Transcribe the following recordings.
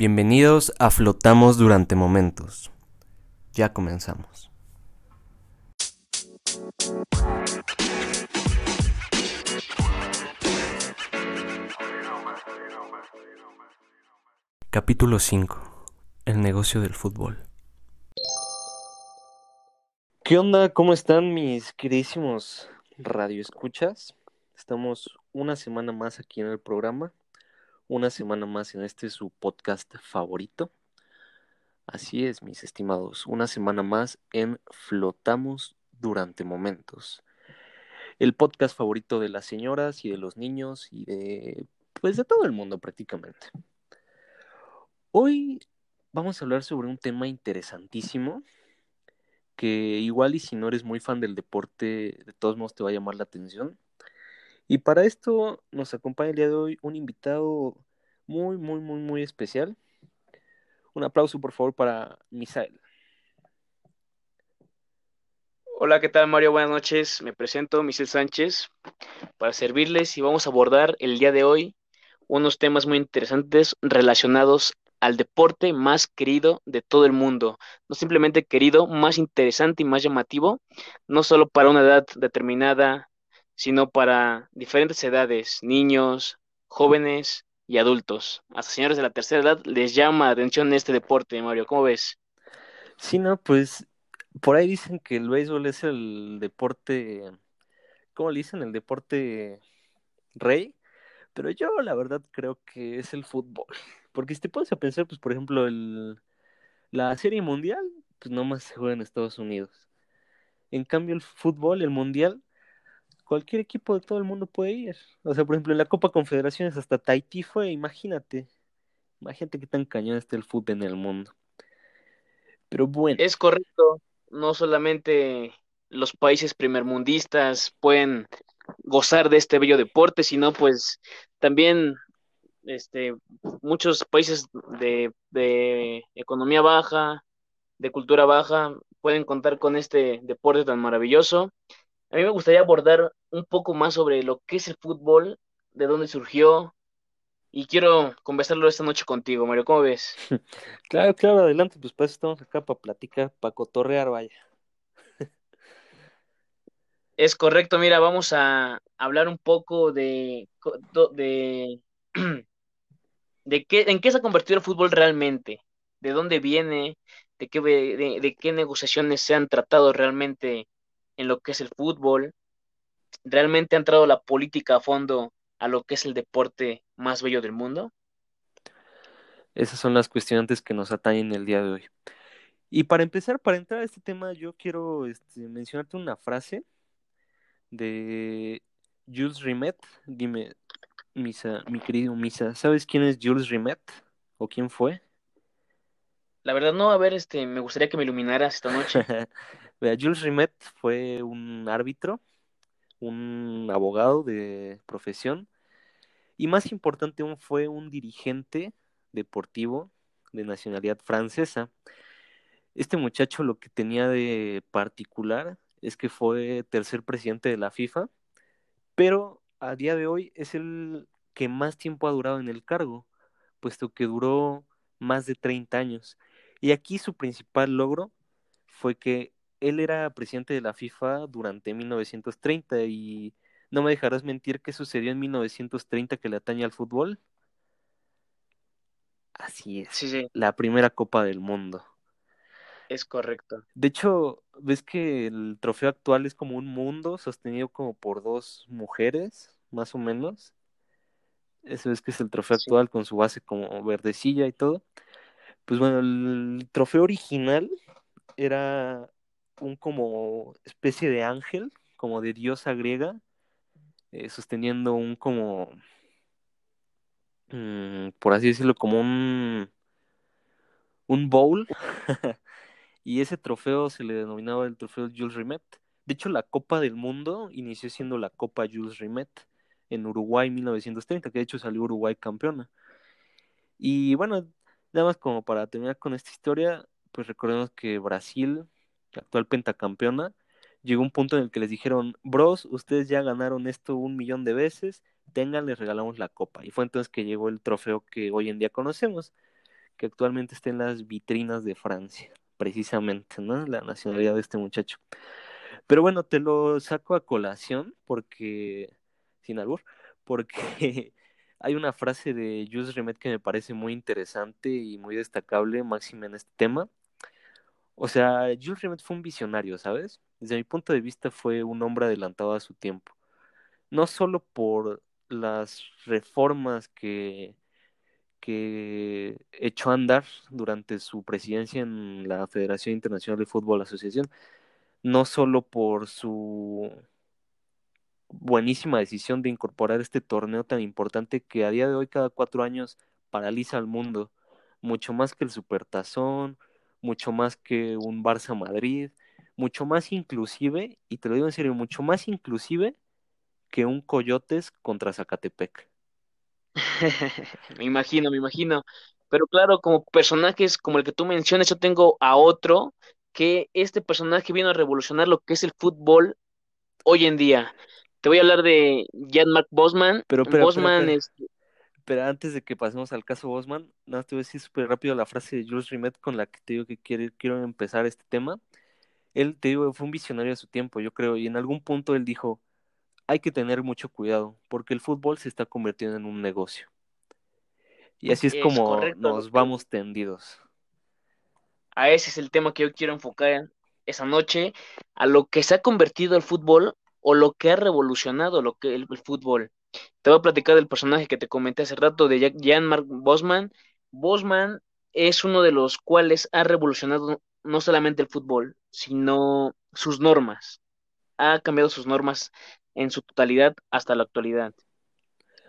Bienvenidos a Flotamos durante momentos. Ya comenzamos. Capítulo 5. El negocio del fútbol. ¿Qué onda? ¿Cómo están mis queridísimos radioescuchas? Estamos una semana más aquí en el programa una semana más en este su podcast favorito. Así es, mis estimados, una semana más en Flotamos durante momentos. El podcast favorito de las señoras y de los niños y de pues de todo el mundo prácticamente. Hoy vamos a hablar sobre un tema interesantísimo que igual y si no eres muy fan del deporte, de todos modos te va a llamar la atención y para esto nos acompaña el día de hoy un invitado muy, muy, muy, muy especial. Un aplauso, por favor, para Misael. Hola, ¿qué tal Mario? Buenas noches. Me presento, Misael Sánchez, para servirles y vamos a abordar el día de hoy unos temas muy interesantes relacionados al deporte más querido de todo el mundo. No simplemente querido, más interesante y más llamativo, no solo para una edad determinada, sino para diferentes edades, niños, jóvenes y adultos. Hasta señores de la tercera edad les llama la atención este deporte, Mario. ¿Cómo ves? Sí, no, pues por ahí dicen que el béisbol es el deporte, ¿cómo le dicen? El deporte rey. Pero yo la verdad creo que es el fútbol. Porque si te pones a pensar, pues por ejemplo, el, la serie mundial, pues nomás se juega en Estados Unidos. En cambio, el fútbol, el mundial, cualquier equipo de todo el mundo puede ir. O sea, por ejemplo, en la Copa Confederaciones hasta Tahití fue, imagínate. Imagínate qué tan cañón está el fútbol en el mundo. Pero bueno. Es correcto. No solamente los países primermundistas pueden gozar de este bello deporte, sino pues también este, muchos países de, de economía baja, de cultura baja, pueden contar con este deporte tan maravilloso a mí me gustaría abordar un poco más sobre lo que es el fútbol, de dónde surgió, y quiero conversarlo esta noche contigo, Mario, ¿cómo ves? Claro, claro, adelante, pues para eso estamos acá para platicar, para cotorrear, vaya. Es correcto, mira, vamos a hablar un poco de, de, de qué, en qué se ha convertido el fútbol realmente, de dónde viene, de qué, de qué negociaciones se han tratado realmente en lo que es el fútbol. ¿Realmente ha entrado la política a fondo a lo que es el deporte más bello del mundo? Esas son las cuestionantes que nos atañen el día de hoy. Y para empezar, para entrar a este tema, yo quiero este, mencionarte una frase de Jules Rimet. Dime, Misa, mi querido Misa, ¿sabes quién es Jules Rimet? ¿O quién fue? La verdad no, a ver, este, me gustaría que me iluminaras esta noche. Jules Rimet fue un árbitro, un abogado de profesión y más importante aún fue un dirigente deportivo de nacionalidad francesa. Este muchacho lo que tenía de particular es que fue tercer presidente de la FIFA, pero a día de hoy es el que más tiempo ha durado en el cargo, puesto que duró más de 30 años. Y aquí su principal logro fue que él era presidente de la FIFA durante 1930 y no me dejarás mentir que sucedió en 1930 que le atañe al fútbol. Así es, la primera Copa del Mundo. Es correcto. De hecho, ves que el trofeo actual es como un mundo sostenido como por dos mujeres, más o menos. Eso es que es el trofeo actual con su base como verdecilla y todo. Pues bueno, el trofeo original era un como especie de ángel, como de diosa griega, eh, sosteniendo un como, mm, por así decirlo, como un, un bowl. y ese trofeo se le denominaba el trofeo Jules Rimet. De hecho, la Copa del Mundo inició siendo la Copa Jules Rimet en Uruguay en 1930, que de hecho salió Uruguay campeona. Y bueno, nada más como para terminar con esta historia, pues recordemos que Brasil actual pentacampeona, llegó un punto en el que les dijeron, bros, ustedes ya ganaron esto un millón de veces, tengan, les regalamos la copa. Y fue entonces que llegó el trofeo que hoy en día conocemos, que actualmente está en las vitrinas de Francia, precisamente, ¿no? La nacionalidad de este muchacho. Pero bueno, te lo saco a colación porque, sin albur, porque hay una frase de Jules Rimet que me parece muy interesante y muy destacable, máxima en este tema. O sea, Jules Rimet fue un visionario, ¿sabes? Desde mi punto de vista fue un hombre adelantado a su tiempo. No solo por las reformas que, que echó a andar durante su presidencia en la Federación Internacional de Fútbol Asociación, no solo por su buenísima decisión de incorporar este torneo tan importante que a día de hoy cada cuatro años paraliza al mundo, mucho más que el Supertazón, mucho más que un Barça Madrid, mucho más inclusive, y te lo digo en serio, mucho más inclusive que un Coyotes contra Zacatepec. me imagino, me imagino. Pero claro, como personajes como el que tú mencionas, yo tengo a otro que este personaje vino a revolucionar lo que es el fútbol hoy en día. Te voy a hablar de Jan-Marc Bosman. Pero, pero, Bosman pero, es... pero, antes de que pasemos al caso Bosman, nada, te voy a decir súper rápido la frase de Jules Rimet con la que te digo que quiero, quiero empezar este tema. Él, te digo, fue un visionario de su tiempo, yo creo, y en algún punto él dijo, hay que tener mucho cuidado, porque el fútbol se está convirtiendo en un negocio. Y así es, es como correcto, nos vamos tendidos. A ese es el tema que yo quiero enfocar esa noche, a lo que se ha convertido el fútbol o lo que ha revolucionado lo que el, el fútbol. Te voy a platicar del personaje que te comenté hace rato de Jan-Marc Bosman. Bosman es uno de los cuales ha revolucionado no solamente el fútbol, sino sus normas. Ha cambiado sus normas en su totalidad hasta la actualidad.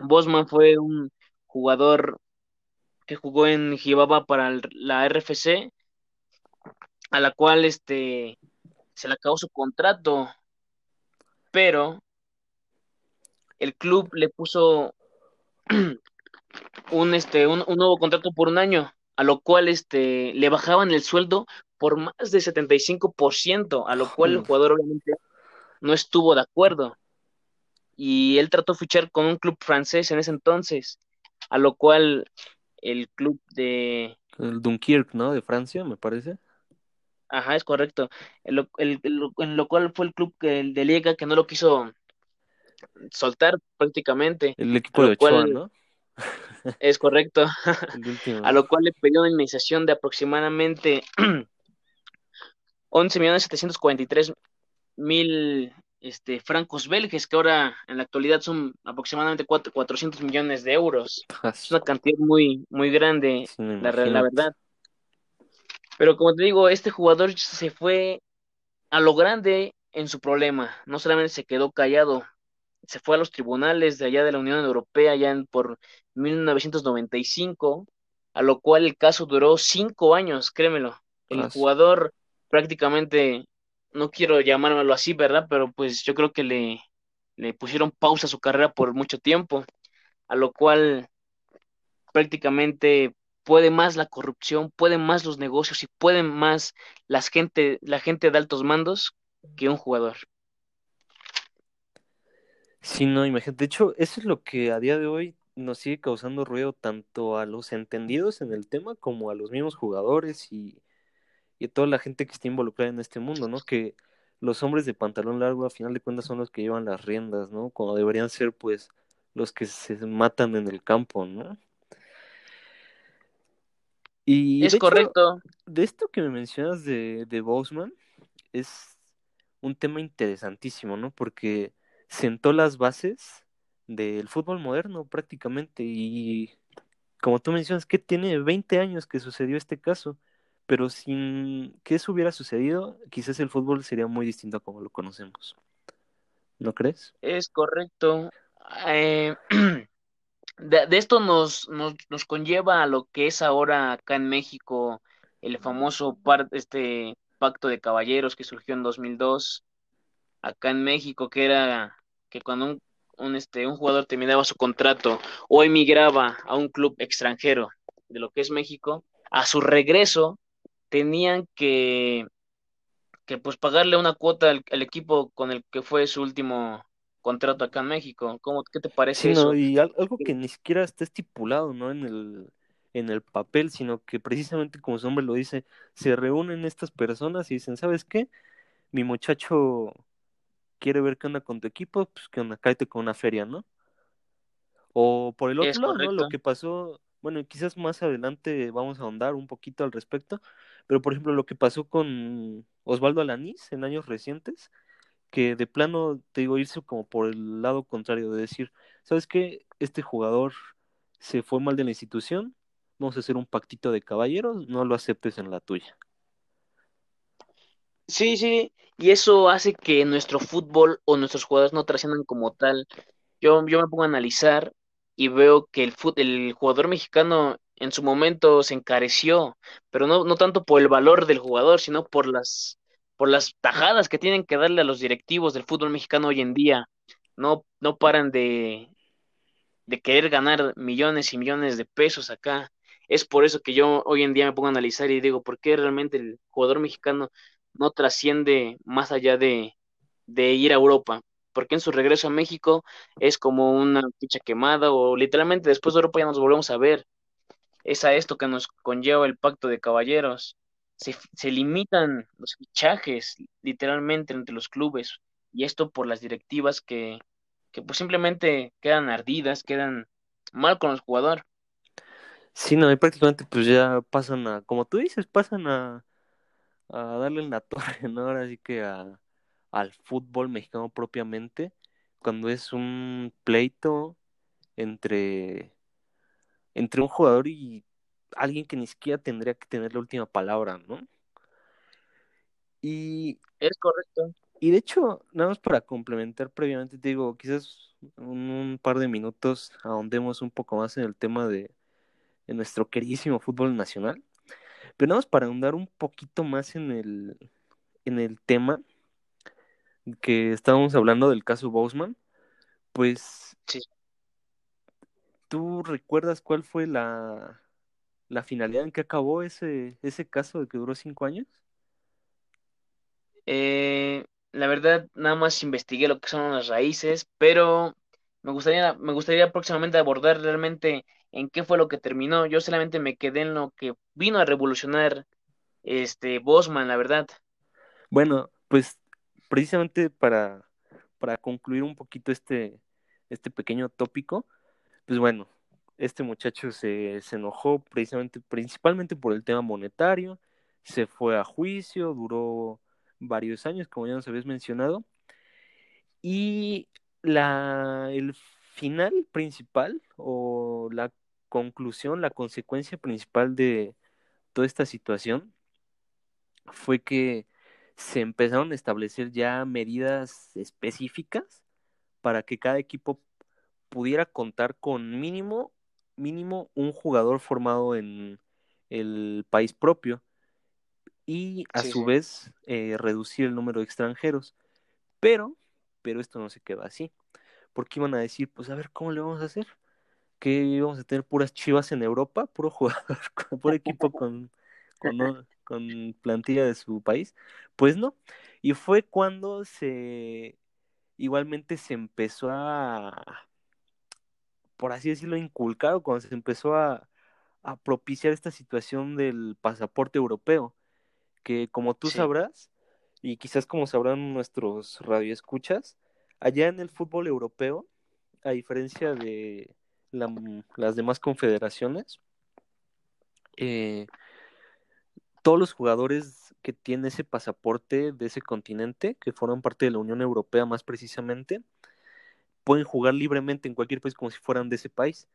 Bosman fue un jugador que jugó en Gibaba para la RFC, a la cual este se le acabó su contrato, pero el club le puso un este un, un, nuevo contrato por un año, a lo cual este le bajaban el sueldo por más de 75%, a lo cual el jugador obviamente no estuvo de acuerdo. Y él trató de fichar con un club francés en ese entonces, a lo cual el club de... El Dunkirk, ¿no? De Francia, me parece. Ajá, es correcto. El, el, el, en lo cual fue el club que, de Liga que no lo quiso soltar prácticamente. El equipo de Ochoa, cual, ¿no? Es correcto. a lo cual le pidió una indemnización de aproximadamente 11 millones 743 mil este, francos belges, que ahora en la actualidad son aproximadamente 4, 400 millones de euros. Es una cantidad muy, muy grande, sí, la, la, verdad. Pero como te digo, este jugador se fue a lo grande en su problema. No solamente se quedó callado, se fue a los tribunales de allá de la Unión Europea ya en, por 1995, a lo cual el caso duró cinco años, créemelo. El jugador prácticamente no quiero llamármelo así, ¿verdad? Pero pues yo creo que le, le pusieron pausa a su carrera por mucho tiempo, a lo cual prácticamente puede más la corrupción, pueden más los negocios y pueden más las gente, la gente de altos mandos que un jugador. Sí, no, imagínate. De hecho, eso es lo que a día de hoy nos sigue causando ruido tanto a los entendidos en el tema como a los mismos jugadores y y a toda la gente que está involucrada en este mundo, ¿no? Que los hombres de pantalón largo a final de cuentas son los que llevan las riendas, ¿no? Cuando deberían ser pues los que se matan en el campo, ¿no? Y es correcto. Hecho, de esto que me mencionas de, de Bosman, es un tema interesantísimo, ¿no? Porque sentó las bases del fútbol moderno prácticamente y como tú mencionas, que tiene 20 años que sucedió este caso pero sin que eso hubiera sucedido, quizás el fútbol sería muy distinto a como lo conocemos. ¿No crees? Es correcto. Eh, de, de, esto nos, nos, nos, conlleva a lo que es ahora acá en México el famoso par, este pacto de caballeros que surgió en 2002 acá en México que era que cuando un, un, este, un jugador terminaba su contrato o emigraba a un club extranjero de lo que es México, a su regreso tenían que, que pues pagarle una cuota al, al, equipo con el que fue su último contrato acá en México. ¿Cómo, ¿Qué te parece sí, eso? No, y algo que ni siquiera está estipulado, ¿no? En el, en el papel, sino que precisamente como su nombre lo dice, se reúnen estas personas y dicen, ¿sabes qué? Mi muchacho quiere ver qué onda con tu equipo, pues que onda, cállate con una feria, ¿no? O por el otro lado, ¿no? Lo que pasó, bueno, quizás más adelante vamos a ahondar un poquito al respecto, pero por ejemplo lo que pasó con Osvaldo Alanís en años recientes, que de plano, te digo, irse como por el lado contrario, de decir, ¿sabes qué? Este jugador se fue mal de la institución, vamos a hacer un pactito de caballeros, no lo aceptes en la tuya. Sí, sí, y eso hace que nuestro fútbol o nuestros jugadores no trasciendan como tal. Yo, yo me pongo a analizar y veo que el, el jugador mexicano en su momento se encareció, pero no, no tanto por el valor del jugador, sino por las, por las tajadas que tienen que darle a los directivos del fútbol mexicano hoy en día. No, no paran de, de querer ganar millones y millones de pesos acá. Es por eso que yo hoy en día me pongo a analizar y digo, ¿por qué realmente el jugador mexicano no trasciende más allá de, de ir a Europa? Porque en su regreso a México es como una ficha quemada o literalmente después de Europa ya nos volvemos a ver. Es a esto que nos conlleva el pacto de caballeros. Se, limitan los fichajes literalmente entre los clubes y esto por las directivas que, que pues simplemente quedan ardidas, quedan mal con el jugador. Sí, no, y prácticamente pues ya pasan a, como tú dices, pasan a, a darle en la torre, ¿no? Ahora sí que a, al fútbol mexicano propiamente, cuando es un pleito entre, entre un jugador y alguien que ni siquiera tendría que tener la última palabra, ¿no? Y... Es correcto. Y de hecho, nada más para complementar previamente, te digo, quizás un, un par de minutos ahondemos un poco más en el tema de, de nuestro queridísimo fútbol nacional. Pero nada más para ahondar un poquito más en el, en el tema que estábamos hablando del caso Bosman, pues sí. ¿tú recuerdas cuál fue la, la finalidad en que acabó ese, ese caso de que duró cinco años? Eh, la verdad, nada más investigué lo que son las raíces, pero me gustaría, me gustaría próximamente abordar realmente en qué fue lo que terminó. Yo solamente me quedé en lo que vino a revolucionar este Bosman, la verdad. Bueno, pues precisamente para, para concluir un poquito este, este pequeño tópico, pues bueno, este muchacho se, se enojó precisamente, principalmente por el tema monetario, se fue a juicio, duró varios años, como ya nos habías mencionado. Y la, el final principal o la conclusión, la consecuencia principal de toda esta situación fue que se empezaron a establecer ya medidas específicas para que cada equipo pudiera contar con mínimo, mínimo un jugador formado en el país propio y a Sí, su sí. vez eh, reducir el número de extranjeros. Pero, pero esto no se queda así, porque iban a decir, pues a ver, ¿cómo le vamos a hacer? Que íbamos a tener puras chivas en Europa, puro jugador, puro equipo con, con, plantilla de su país. Pues no. Y fue cuando se igualmente se empezó a, por así decirlo, inculcar, o cuando se empezó a, a propiciar esta situación del pasaporte europeo que como tú Sí, sabrás, y quizás como sabrán nuestros radioescuchas, allá en el fútbol europeo, a diferencia de la- las demás confederaciones, eh, todos los jugadores que tienen ese pasaporte de ese continente, que forman parte de la Unión Europea más precisamente, pueden jugar libremente en cualquier país como si fueran de ese país.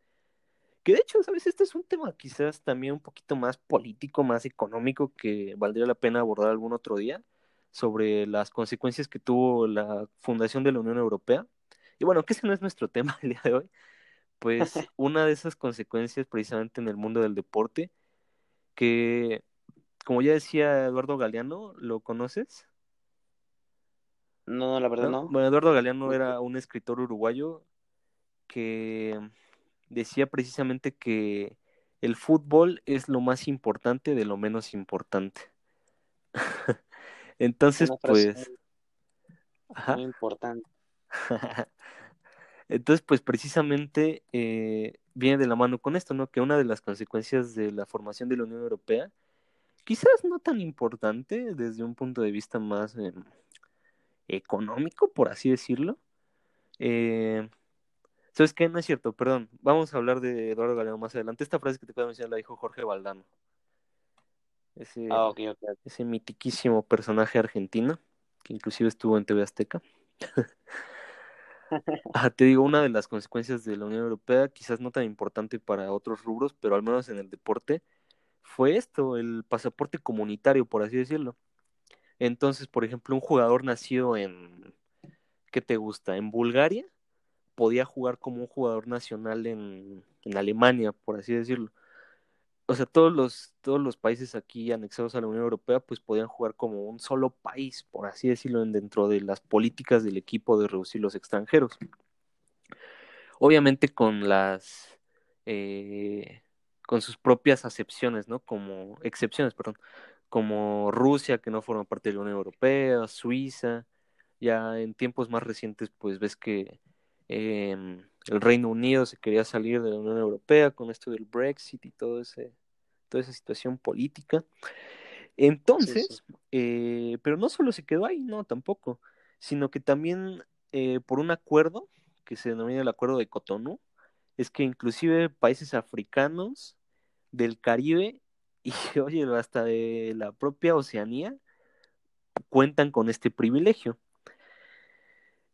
Que de hecho, ¿sabes? Este es un tema quizás también un poquito más político, más económico, que valdría la pena abordar algún otro día, sobre las consecuencias que tuvo la fundación de la Unión Europea. Y bueno, que ese no es nuestro tema el día de hoy, pues una de esas consecuencias precisamente en el mundo del deporte, que como ya decía Eduardo Galeano, ¿lo conoces? no, no, la verdad ¿No? no. Bueno, Eduardo Galeano era un escritor uruguayo que decía precisamente que el fútbol es lo más importante de lo menos importante. Entonces, Una frase pues, ajá. muy importante. Entonces, pues precisamente eh, viene de la mano con esto, ¿no? Que una de las consecuencias de la formación de la Unión Europea, quizás no tan importante desde un punto de vista más eh, económico, por así decirlo. Eh, ¿Sabes qué? No es cierto, perdón. Vamos a hablar de Eduardo Galeano más adelante. Esta frase que te puedo mencionar la dijo Jorge Valdano. Ese, Ah, ese mitiquísimo personaje argentino, que inclusive estuvo en TV Azteca. Ah, te digo, una de las consecuencias de la Unión Europea, quizás no tan importante para otros rubros, pero al menos en el deporte, fue esto, el pasaporte comunitario, por así decirlo. Entonces, por ejemplo, un jugador nacido en, ¿qué te gusta? En Bulgaria, podía jugar como un jugador nacional en, en Alemania, por así decirlo. O sea, todos los, todos los países aquí anexados a la Unión Europea, pues podían jugar como un solo país, por así decirlo, en- dentro de las políticas del equipo de reducir los extranjeros. Obviamente con las, eh, con sus propias acepciones, ¿no? Como excepciones, perdón, como Rusia, que no forma parte de la Unión Europea, Suiza, ya en tiempos más recientes, pues ves que em, el Reino Unido se quería salir de la Unión Europea con esto del Brexit y todo ese, toda esa situación política. Entonces, sí. eh, pero no solo se quedó ahí, no, tampoco, sino que también eh, por un acuerdo que se denomina el Acuerdo de Cotonú, es que inclusive países africanos del Caribe y oye, hasta de la propia Oceanía cuentan con este privilegio.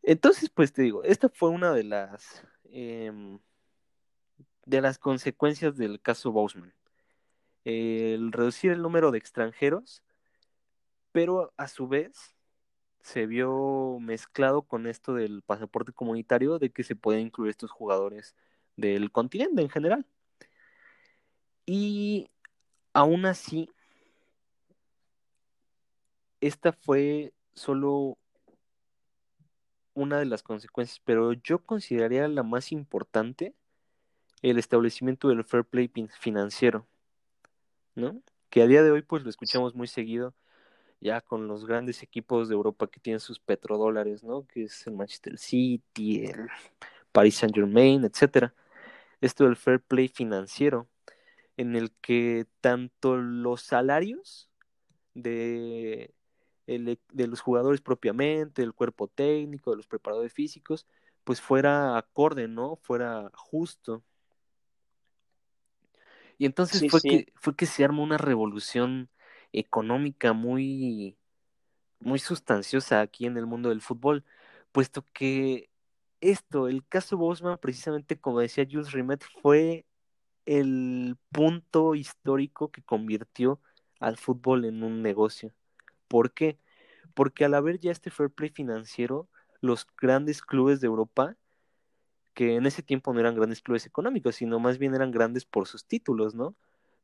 Entonces, pues te digo, esta fue una de las em, de las consecuencias del caso Bosman. El reducir el número de extranjeros, pero a su vez se vio mezclado con esto del pasaporte comunitario de que se pueden incluir estos jugadores del continente en general. Y aún así, esta fue solo una de las consecuencias, pero yo consideraría la más importante el establecimiento del fair play fin- financiero, ¿no? Que a día de hoy pues lo escuchamos muy seguido ya con los grandes equipos de Europa que tienen sus petrodólares, ¿no? Que es el Manchester City, el Paris Saint-Germain, etcétera. Esto del fair play financiero, en el que tanto los salarios de, el- de los jugadores propiamente, del cuerpo técnico, de los preparadores físicos, pues fuera acorde, ¿no? Fuera justo. Y entonces Sí, fue sí. que, fue que se armó una revolución económica muy, muy sustanciosa aquí en el mundo del fútbol, puesto que esto, el caso Bosman, precisamente como decía Jules Rimet, fue el punto histórico que convirtió al fútbol en un negocio. ¿Por qué? Porque al haber ya este fair play financiero, los grandes clubes de Europa, que en ese tiempo no eran grandes clubes económicos, sino más bien eran grandes por sus títulos, ¿no?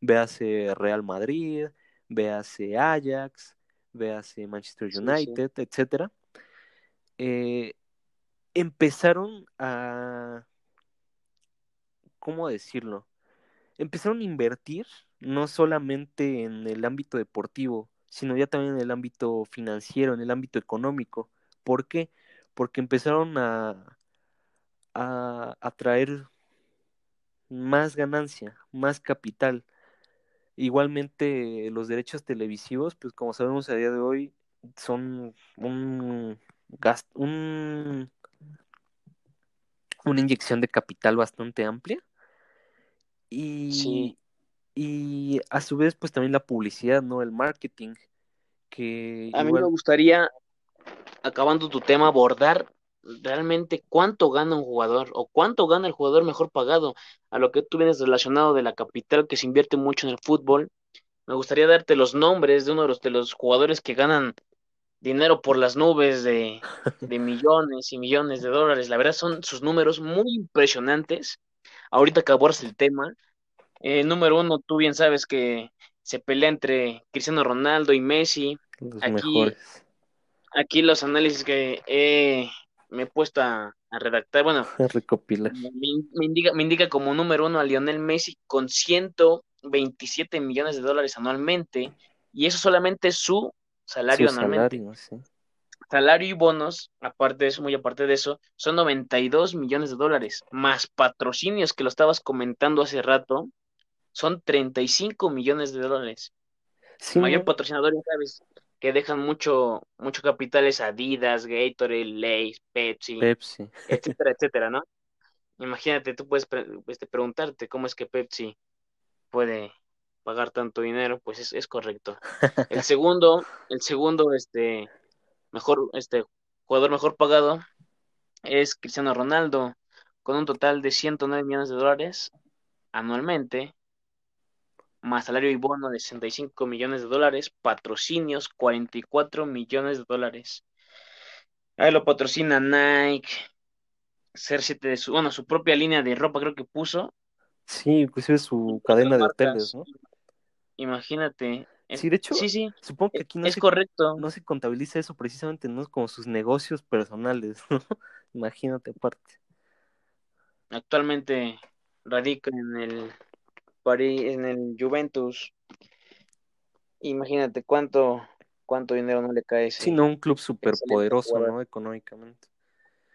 Véase Real Madrid, véase Ajax, véase Manchester Sí, sí. United, etcétera, eh, empezaron a, ¿cómo decirlo? Empezaron a invertir no solamente en el ámbito deportivo, sino ya también en el ámbito financiero, en el ámbito económico. ¿Por qué? Porque empezaron a, a atraer más ganancia, más capital. Igualmente los derechos televisivos, pues como sabemos a día de hoy, son un gasto, un, una inyección de capital bastante amplia. Sí. Y, a su vez, pues también la publicidad, ¿no? El marketing, que A mí me gustaría, acabando tu tema, abordar realmente cuánto gana un jugador o cuánto gana el jugador mejor pagado a lo que tú vienes relacionado de la capital que se invierte mucho en el fútbol. Me gustaría darte los nombres de uno de los, de los jugadores que ganan dinero por las nubes de, de millones y millones de dólares. La verdad son sus números muy impresionantes. Ahorita que abordas el tema, eh, número uno, tú bien sabes que se pelea entre Cristiano Ronaldo y Messi. los Aquí, mejores. aquí los análisis que he- me he puesto a, a redactar, bueno, recopilar. me, me indica, me indica como número uno a Lionel Messi con 127 millones de dólares anualmente, y eso solamente es su Su salario anualmente. salario, sí. salario y bonos, aparte de eso, muy aparte de eso, son 92 millones de dólares, más patrocinios que lo estabas comentando hace rato, son 35 millones de dólares. Sí, Mayor patrocinador, sabes, que dejan mucho, mucho capital es Adidas, Gatorade, Lay's, Pepsi, Pepsi. etcétera, etcétera, ¿no? Imagínate, tú puedes pre- este, preguntarte cómo es que Pepsi puede pagar tanto dinero, pues es, es correcto. El segundo, el segundo, este, mejor, este, jugador mejor pagado es Cristiano Ronaldo, con un total de 109 millones de dólares anualmente, más salario y bono de 65 millones de dólares, patrocinios 44 millones de dólares. Ahí lo patrocina Nike, CR7 de su, bueno, su propia línea de ropa creo que puso, Sí, inclusive su cadena de hoteles, ¿no? Imagínate. Es- Sí, de hecho, sí, sí, supongo que aquí no es se, correcto. no se contabiliza eso precisamente, ¿no? Como sus negocios personales, ¿no? Imagínate aparte. Actualmente radica en el París, en el Juventus. Imagínate cuánto, cuánto dinero no le cae ese Sí, no, un club súper poderoso. ¿no? Económicamente.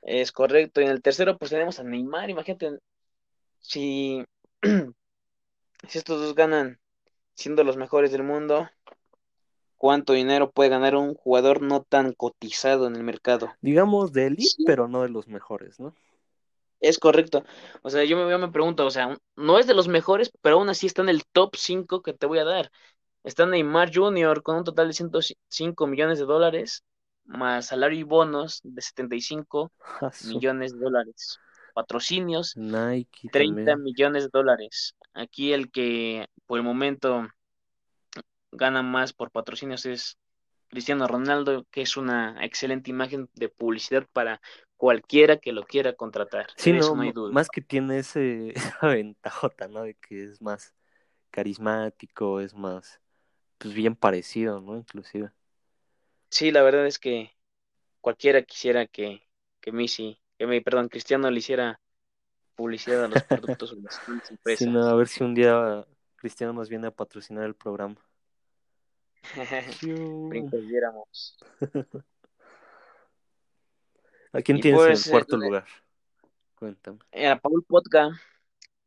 Es correcto. Y en el tercero, pues tenemos a Neymar. Imagínate si, si estos dos ganan siendo los mejores del mundo, cuánto dinero puede ganar un jugador no tan cotizado en el mercado. Digamos de elite, Sí. pero no de los mejores, ¿no? Es correcto. O sea, yo me, yo me pregunto, o sea, no es de los mejores, pero aún así está en el top 5 que te voy a dar. Está Neymar Jr. con un total de 105 millones de dólares, más salario y bonos de 75 Ah, su- millones de dólares. Patrocinios, Nike 30 también. millones de dólares. Aquí el que por el momento gana más por patrocinios es Cristiano Ronaldo, que es una excelente imagen de publicidad para cualquiera que lo quiera contratar. Sí, De no, no hay m- duda. más que tiene ese, esa ventajota, ¿no? De que es más carismático, es más, pues bien parecido, ¿no? Inclusive. Sí, la verdad es que cualquiera quisiera que, que Messi, que me, perdón, Cristiano le hiciera publicidad a los productos o las grandes Sí, empresas. no, a ver si un día Cristiano nos viene a patrocinar el programa. Fiu. ¿A quién Y tienes en pues, el cuarto eh, lugar? Cuéntame. A Paul Podga,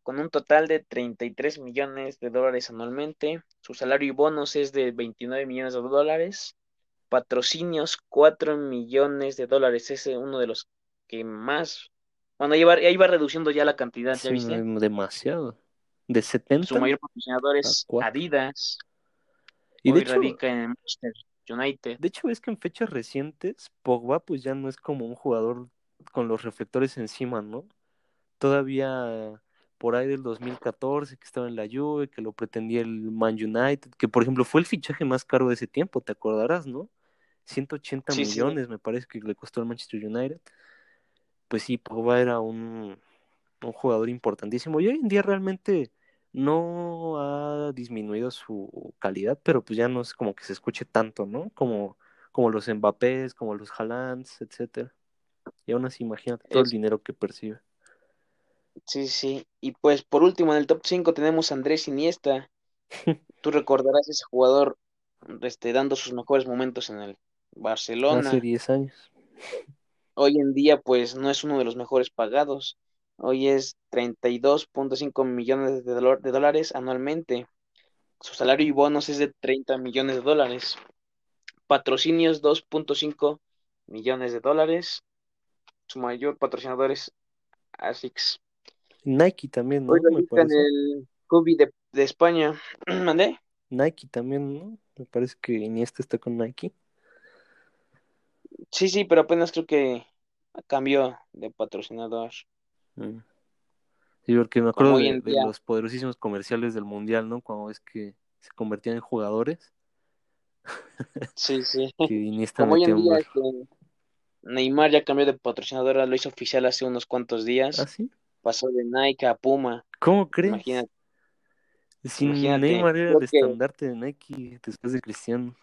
con un total de 33 millones de dólares anualmente. Su salario y bonos es de 29 millones de dólares. Patrocinios, 4 millones de dólares. Es eh, uno de los que más. Bueno, ahí va, ahí va reduciendo ya la cantidad, ¿ya Sí, viste? demasiado. De 70 Su mayor patrocinador es 4. Adidas. Y de Hoy hecho, radica en Manchester United. de hecho es que en fechas recientes Pogba pues ya no es como un jugador con los reflectores encima, ¿no? Todavía por ahí del 2014 que estaba en la Juve, que lo pretendía el Man United, que por ejemplo fue el fichaje más caro de ese tiempo, te acordarás, ¿no? 180 Sí, sí. millones me parece que le costó al Manchester United. Pues sí, Pogba era un, un jugador importantísimo y hoy en día realmente no ha disminuido su calidad, pero pues ya no es como que se escuche tanto, ¿no? Como, como los Mbappés, como los Haalands, etcétera. Y aún así, imagínate todo el dinero que percibe. Sí, sí. Y pues por último, en el top 5 tenemos a Andrés Iniesta. Tú recordarás ese jugador este, dando sus mejores momentos en el Hace Barcelona. 10 años. Hoy en día, pues no es uno de los mejores pagados. Hoy es 32.5 millones de, dólares anualmente. Su salario y bonos es de 30 millones de dólares. Patrocinios 2.5 millones de dólares. Su mayor patrocinador es ASICS. Nike también, ¿no? Hoy Me radica en el Cubi de, de España. ¿Mandé? Nike también, ¿no? Me parece que Iniesta está con Nike. Sí, sí, pero apenas creo que cambió de patrocinador. Sí, porque me acuerdo de, los poderosísimos comerciales del Mundial, ¿no? Cuando es que se convertían en jugadores, Sí, sí. Como hoy en día este, Neymar ya cambió de patrocinadora, lo hizo oficial hace unos cuantos ¿Ah, días. sí? Pasó de Nike a Puma. ¿Cómo crees? Imagínate, Si imagínate. Neymar era el que estandarte de Nike después de Cristiano.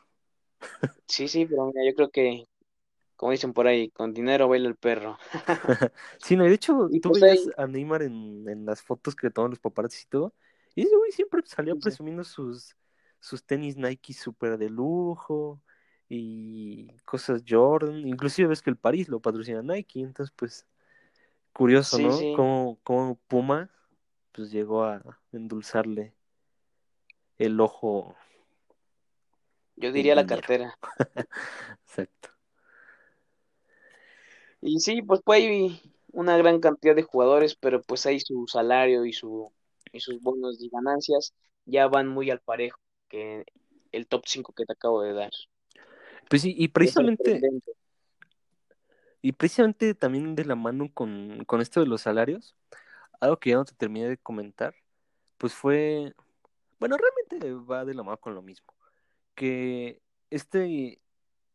sí, sí, pero mira, yo creo que, como dicen por ahí, con dinero baila el perro. Sí, no, y de hecho, Y tú pues veías ahí, a Neymar en, en las fotos que toman los paparazzis y todo, y ese güey siempre salía sí, presumiendo sus, sus tenis Nike súper de lujo, y cosas Jordan, inclusive ves que el París lo patrocina Nike, entonces pues curioso, Sí, ¿no? sí. Cómo, cómo Puma pues llegó a endulzarle el ojo Yo diría la cartera. Exacto. Y sí, pues, pues hay una gran cantidad de jugadores, pero pues ahí su salario y su y sus bonos y ganancias ya van muy al parejo que el top 5 que te acabo de dar. Pues sí, y precisamente, y precisamente también de la mano con, con esto de los salarios, algo que ya no te terminé de comentar, pues fue, bueno, realmente va de la mano con lo mismo, que este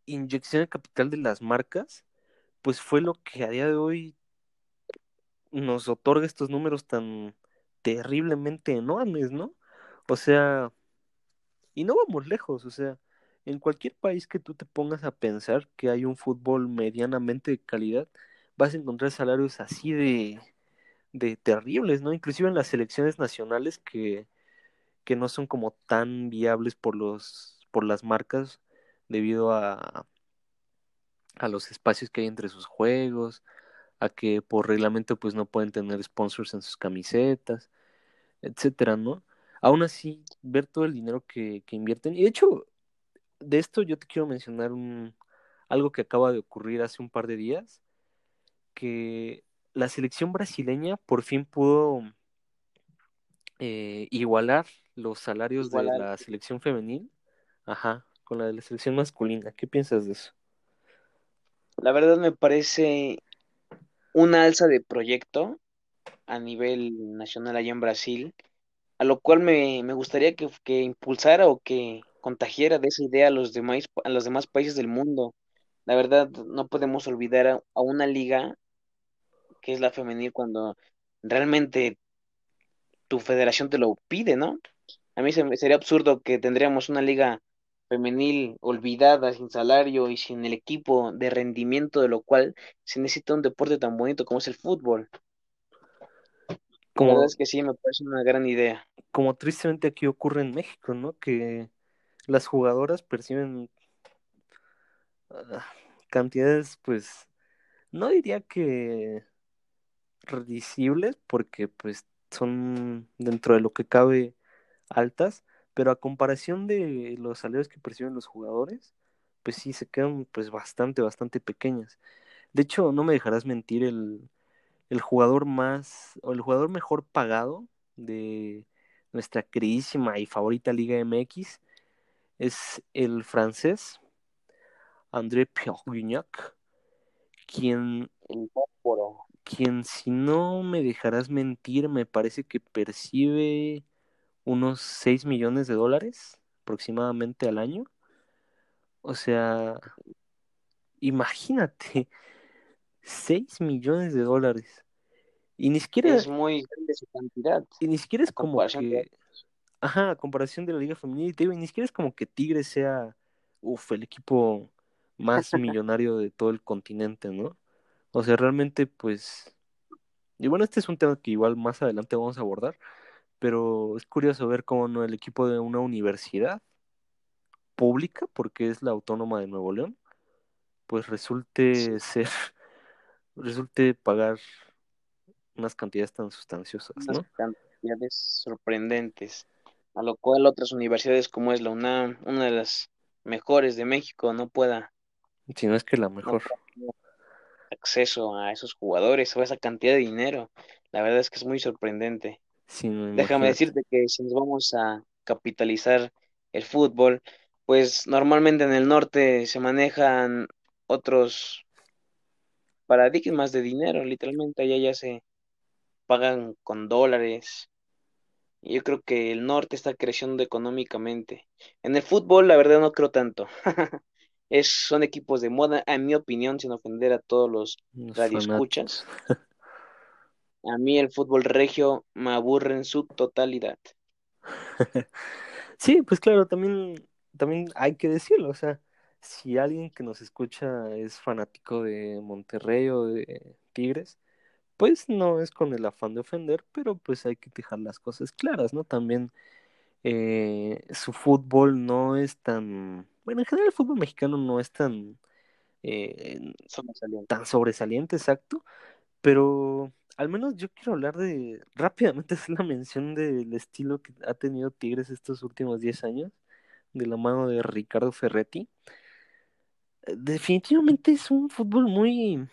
inyección de capital de las marcas, pues fue lo que a día de hoy nos otorga estos números tan terriblemente enormes, ¿no? O sea, y no vamos lejos, o sea, en cualquier país que tú te pongas a pensar que hay un fútbol medianamente de calidad, vas a encontrar salarios así de, de terribles, ¿no? Inclusive en las selecciones nacionales que, que no son como tan viables por los, por las marcas debido a, a los espacios que hay entre sus juegos, a que por reglamento pues no pueden tener sponsors en sus camisetas, etcétera, ¿no? Aún así, ver todo el dinero que, que invierten. Y de hecho, de esto yo te quiero mencionar un, algo que acaba de ocurrir hace un par de días, que la selección brasileña por fin pudo eh, igualar los salarios de la selección femenil, ajá, con la de la selección masculina. ¿Qué piensas de eso? La verdad me parece una alza de proyecto a nivel nacional allá en Brasil, a lo cual me, me gustaría que, que impulsara o que contagiara de esa idea a los demás, a los demás países del mundo. La verdad, no podemos olvidar a, una liga que es la femenil cuando realmente tu federación te lo pide, ¿no? A mí se sería absurdo que tendríamos una liga femenil olvidada, sin salario y sin el equipo de rendimiento, de lo cual se necesita un deporte tan bonito como es el fútbol. La verdad Como, es que sí, me parece una gran idea. como tristemente aquí ocurre en México, ¿no? Que las jugadoras perciben ah, cantidades, pues, no diría que risibles, porque pues son dentro de lo que cabe altas, pero a comparación de los salarios que perciben los jugadores, pues sí se quedan pues bastante, bastante pequeñas. De hecho, no me dejarás mentir, el, el jugador más, o el jugador mejor pagado de nuestra queridísima y favorita Liga MX es el francés André Pierre quien, quien si no me dejarás mentir, me parece que percibe unos 6 millones de dólares aproximadamente al año. O sea, imagínate, 6 millones de dólares. Y ni siquiera, es muy grande su cantidad y ni siquiera es como de que, ajá, a comparación de la Liga Femenil, te digo, y ni siquiera es como que Tigres sea, uff, el equipo más millonario de todo el continente, ¿no? O sea, realmente, pues, y bueno, este es un tema que igual más adelante vamos a abordar, pero es curioso ver cómo no el equipo de una universidad pública, porque es la Autónoma de Nuevo León, pues resulte ser, resulte pagar unas cantidades tan sustanciosas, unas ¿no? cantidades sorprendentes, a lo cual otras universidades como es la UNAM, una de las mejores de México, no pueda, Si no es que la mejor, acceso a esos jugadores o a esa cantidad de dinero. La verdad es que es muy sorprendente. Déjame decirte que si nos vamos a capitalizar el fútbol, pues normalmente en el norte se manejan otros paradigmas de dinero, literalmente allá ya se pagan con dólares. Y yo creo que el norte está creciendo económicamente. En el fútbol, la verdad, no creo tanto. Es, son equipos de moda, en mi opinión, sin ofender a todos los Los fanáticos. A mí el fútbol regio me aburre en su totalidad. Sí, pues claro, también, también hay que decirlo, o sea, si alguien que nos escucha es fanático de Monterrey o de Tigres, pues no es con el afán de ofender, pero pues hay que dejar las cosas claras, ¿no? También eh, su fútbol no es tan bueno, en general el fútbol mexicano no es tan, eh, tan sobresaliente, exacto, pero al menos yo quiero hablar de, rápidamente hacer la mención del estilo que ha tenido Tigres estos últimos 10 años, de la mano de Ricardo Ferretti. Definitivamente es un fútbol muy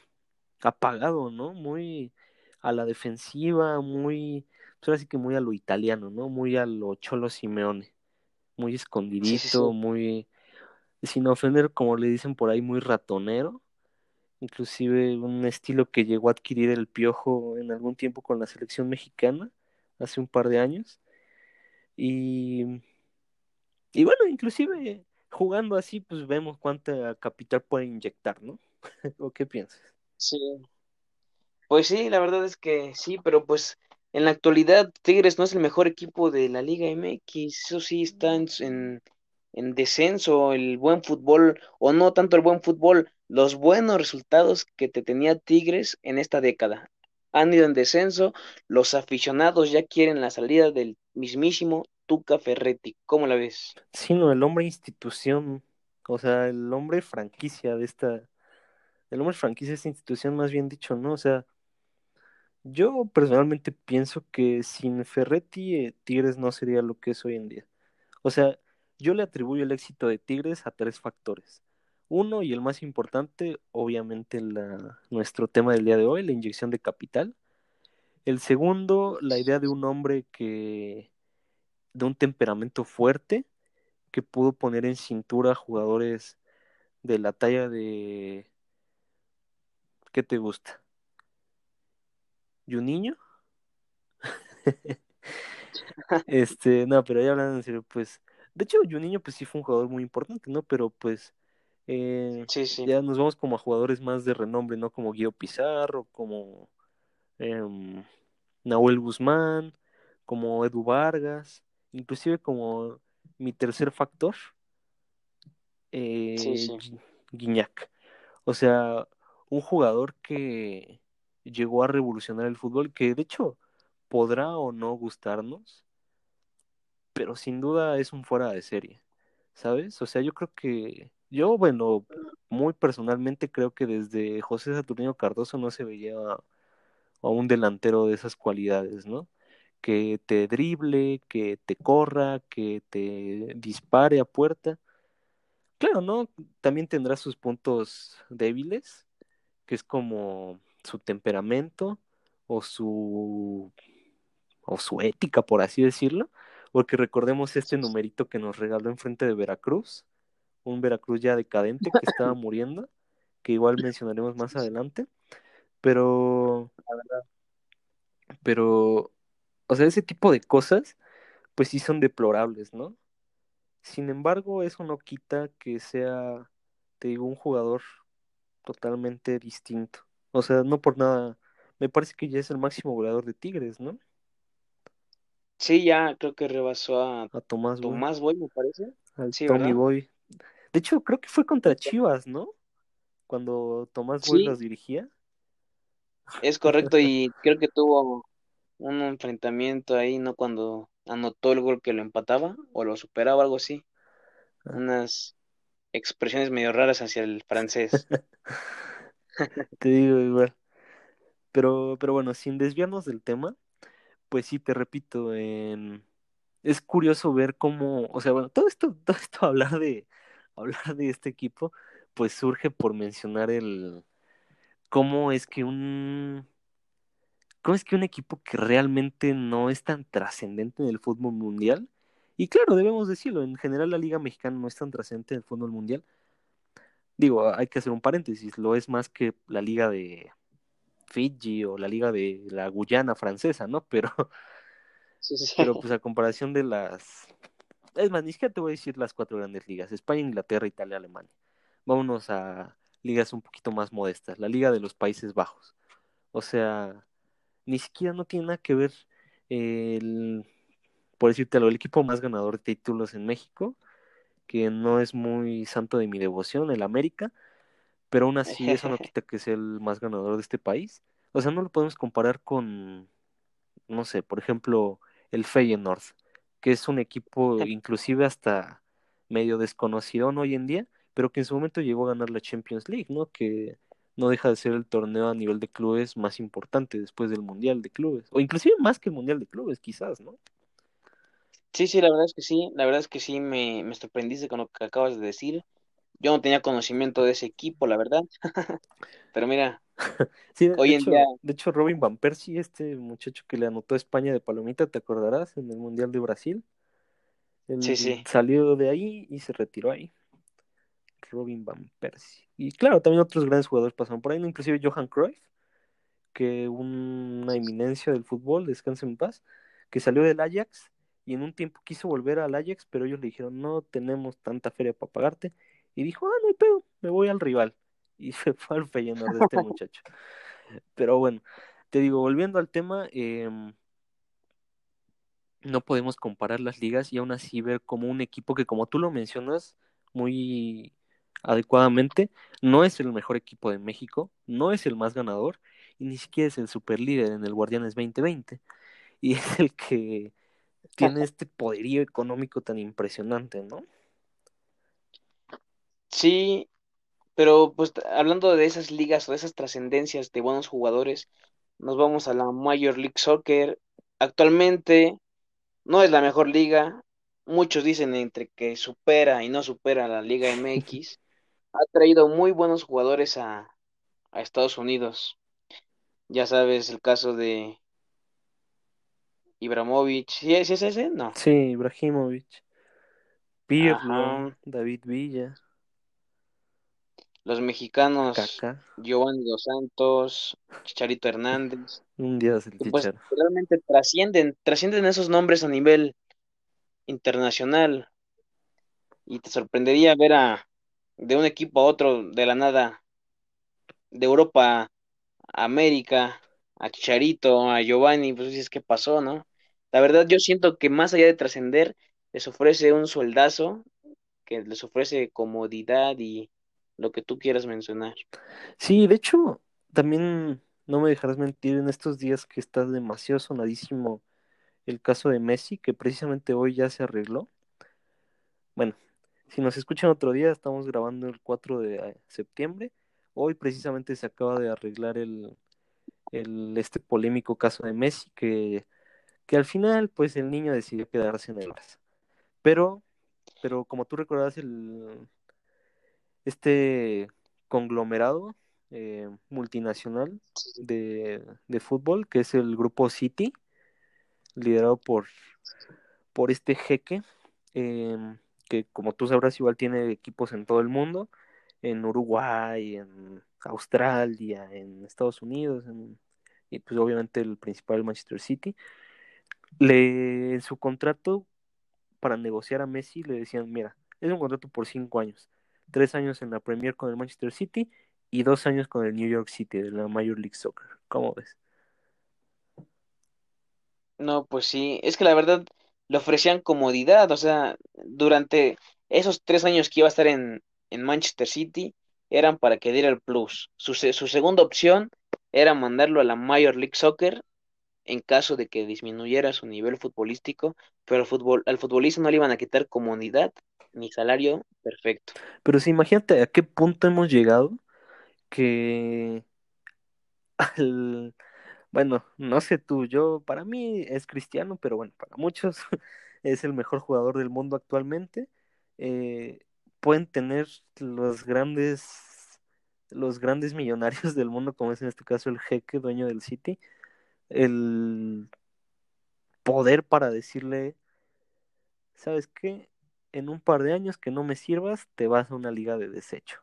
apagado, ¿no? Muy a la defensiva, muy, pues ahora sí que muy a lo italiano, ¿no? Muy a lo Cholo Simeone, muy escondidito, muy, sin ofender, como le dicen por ahí, muy ratonero, inclusive un estilo que llegó a adquirir el Piojo en algún tiempo con la selección mexicana, hace un par de años, y, y bueno, inclusive jugando así, pues vemos cuánta capital puede inyectar, ¿no? ¿O qué piensas? Sí. Pues sí, la verdad es que sí, pero pues en la actualidad Tigres no es el mejor equipo de la Liga MX, eso sí está en, en, descenso, el buen fútbol, o no tanto el buen fútbol, los buenos resultados que te tenía Tigres en esta década. Han ido en descenso, los aficionados ya quieren la salida del mismísimo Tuca Ferretti. ¿Cómo la ves? Sí, no, el hombre institución, o sea, el hombre franquicia de esta, el hombre franquicia institución, más bien dicho, ¿no? O sea, yo personalmente pienso que sin Ferretti, eh, Tigres no sería lo que es hoy en día. O sea, yo le atribuyo el éxito de Tigres a tres factores. Uno, y el más importante, obviamente la, nuestro tema del día de hoy, la inyección de capital. El segundo, la idea de un hombre que de un temperamento fuerte que pudo poner en cintura jugadores de la talla de ¿qué te gusta? ¿Y un niño? este, no, pero ya hablando en serio, pues, de hecho, Juninho pues sí fue un jugador muy importante, ¿no? Pero pues eh, ya nos vamos como a jugadores más de renombre, ¿no? Como Guido Pizarro, como eh, Nahuel Guzmán, como Edu Vargas, inclusive como mi tercer factor, eh, Guiñac. O sea, un jugador que llegó a revolucionar el fútbol, que de hecho podrá o no gustarnos, pero sin duda es un fuera de serie, ¿sabes? O sea, yo creo que, yo, bueno, muy personalmente creo que desde José Saturnino Cardoso no se veía a un delantero de esas cualidades, ¿no? que te drible, que te corra, que te dispare a puerta. Claro, ¿no? También tendrá sus puntos débiles, que es como su temperamento o su o su ética, por así decirlo, porque recordemos este numerito que nos regaló enfrente de Veracruz, un Veracruz ya decadente que estaba muriendo, que igual mencionaremos más adelante, pero pero o sea, ese tipo de cosas, pues sí son deplorables, ¿no? Sin embargo, eso no quita que sea, te digo, un jugador totalmente distinto. O sea, no por nada, me parece que ya es el máximo goleador de Tigres, ¿no? Sí, ya creo que rebasó a, Tomás, Tomás Boy. me parece. Al Tommy Boy. De hecho, creo que fue contra Chivas, ¿no? Cuando Tomás Boy los dirigía. Es correcto, y creo que tuvo un enfrentamiento ahí, ¿no? Cuando anotó el gol que lo empataba o lo superaba, algo así. Ah. Unas expresiones medio raras hacia el francés. te digo igual. Pero, pero bueno, sin desviarnos del tema, pues sí, te repito, es curioso ver cómo, o sea, bueno, todo esto, todo esto hablar de, hablar de este equipo, pues surge por mencionar el cómo es que un ¿Cómo es que un equipo que realmente no es tan trascendente en el fútbol mundial? Y claro, debemos decirlo, en general la Liga Mexicana no es tan trascendente en el fútbol mundial. Digo, hay que hacer un paréntesis, lo es más que la Liga de Fiji o la Liga de la Guyana francesa, ¿no? Pero, pero pues a comparación de las... Es más, ni siquiera te voy a decir las cuatro grandes ligas, España, Inglaterra, Italia, Alemania. Vámonos a ligas un poquito más modestas, la Liga de los Países Bajos. O sea, ni siquiera no tiene nada que ver el, por decírtelo, el equipo más ganador de títulos en México, que no es muy santo de mi devoción, el América, pero aún así eso no quita que sea el más ganador de este país. O sea, no lo podemos comparar con, no sé, por ejemplo, el Feyenoord, que es un equipo inclusive hasta medio desconocido hoy en día, pero que en su momento llegó a ganar la Champions League, ¿no? Que no deja de ser el torneo a nivel de clubes más importante después del Mundial de Clubes, o inclusive más que el Mundial de Clubes, quizás, ¿no? Sí, sí, la verdad es que sí, la verdad es que sí me, me sorprendiste con lo que acabas de decir. Yo no tenía conocimiento de ese equipo, la verdad. Pero mira, sí, de, hoy en hecho, día... de hecho, Robin Van Persie, este muchacho que le anotó a España de palomita, ¿te acordarás? En el Mundial de Brasil. Él Sí, sí. salió de ahí y se retiró ahí. Robin Van Persie. Y claro, también otros grandes jugadores pasaron por ahí, inclusive Johan Cruyff, que una eminencia del fútbol, descansa en paz, que salió del Ajax y en un tiempo quiso volver al Ajax, pero ellos le dijeron, no tenemos tanta feria para pagarte. Y dijo, ah, no hay pedo, me voy al rival. Y se fue al Feyenoord de este muchacho. Pero bueno, te digo, volviendo al tema, eh, no podemos comparar las ligas y aún así ver como un equipo que, como tú lo mencionas muy adecuadamente, no es el mejor equipo de México, no es el más ganador y ni siquiera es el superlíder en el Guardianes 2020 y es el que tiene este poderío económico tan impresionante, ¿no? Sí, pero pues hablando de esas ligas o de esas trascendencias de buenos jugadores, nos vamos a la Major League Soccer. Actualmente no es la mejor liga. Muchos dicen entre que supera y no supera la Liga MX. ha traído muy buenos jugadores a, a Estados Unidos. Ya sabes el caso de Ibrahimovic. ¿Sí, es ese? No. Sí, Ibrahimovic. Pirlo. David Villa. Los mexicanos. Giovanni Dos Santos, Chicharito Hernández. Un que, pues realmente trascienden, trascienden esos nombres a nivel internacional. Y te sorprendería ver a de un equipo a otro de la nada, de Europa a América, a Chicharito, a Giovanni, pues dices qué pasó, ¿no? La verdad yo siento que más allá de trascender, les ofrece un sueldazo, que les ofrece comodidad y lo que tú quieras mencionar. Sí, de hecho, también no me dejarás mentir en estos días que está demasiado sonadísimo el caso de Messi, que precisamente hoy ya se arregló. Bueno, si nos escuchan otro día, estamos grabando el 4 de septiembre. Hoy precisamente se acaba de arreglar el, el este polémico caso de Messi, que, que al final, pues el niño decidió quedarse en el Barça. Pero, pero como tú recordarás, el, este conglomerado eh, multinacional de, de, fútbol, que es el grupo City, liderado por, por este jeque, eh, que como tú sabrás igual tiene equipos en todo el mundo, en Uruguay, en Australia, en Estados Unidos, en, y pues obviamente el principal Manchester City. Le, en su contrato para negociar a Messi le decían, mira, es un contrato por cinco años, tres años en la Premier con el Manchester City y dos años con el New York City de la Major League Soccer. ¿Cómo ves? No, pues sí, es que la verdad le ofrecían comodidad, o sea, durante esos tres años que iba a estar en, en Manchester City, eran para que diera el plus. Su, su segunda opción era mandarlo a la Major League Soccer en caso de que disminuyera su nivel futbolístico, pero al, fútbol, al futbolista no le iban a quitar comodidad ni salario perfecto. Pero sí, imagínate a qué punto hemos llegado que al, bueno, no sé tú, yo para mí es cristiano, pero bueno, para muchos es el mejor jugador del mundo actualmente. Eh, pueden tener los grandes, los grandes millonarios del mundo, como es en este caso el jeque, dueño del City, el poder para decirle, ¿sabes qué? En un par de años que no me sirvas, te vas a una liga de desecho.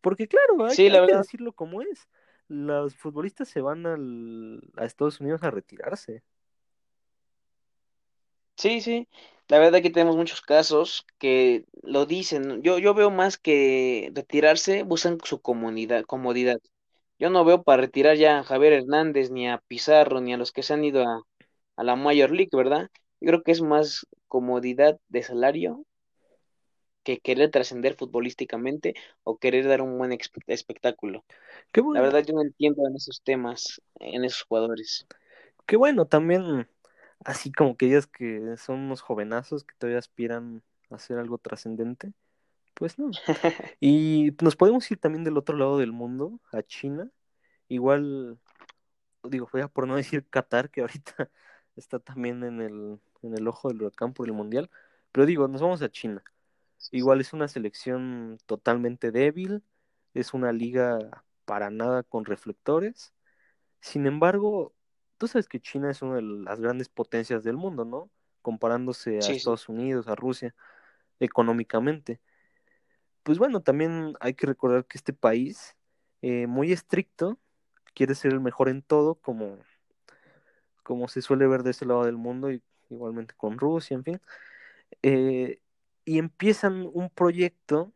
Porque claro, hay, sí, la hay que decirlo como es. Los futbolistas se van al, a Estados Unidos a retirarse. Sí, sí. La verdad que tenemos muchos casos que lo dicen. Yo, yo veo más que retirarse, buscan su comunidad, comodidad. Yo no veo para retirar ya a Javier Hernández, ni a Pizarro, ni a los que se han ido a, a la Major League, ¿verdad? Yo creo que es más comodidad de salario que querer trascender futbolísticamente o querer dar un buen espectáculo. Qué bueno. La verdad yo no entiendo en esos temas, en esos jugadores. Qué bueno, también así como que ellos que son unos jovenazos que todavía aspiran hacer algo trascendente. Pues no. Y nos podemos ir también del otro lado del mundo, a China. Igual, digo, por no decir Qatar, que ahorita está también en el, en el ojo del huracán por el Mundial. Pero digo, nos vamos a China. Igual es una selección totalmente débil, es una liga para nada con reflectores. Sin embargo, tú sabes que China es una de las grandes potencias del mundo, ¿no? Comparándose a Estados Unidos, a Rusia, económicamente. Pues bueno, también hay que recordar que este país, eh, muy estricto, quiere ser el mejor en todo, como, como se suele ver de ese lado del mundo, y igualmente con Rusia, en fin. Eh, y empiezan un proyecto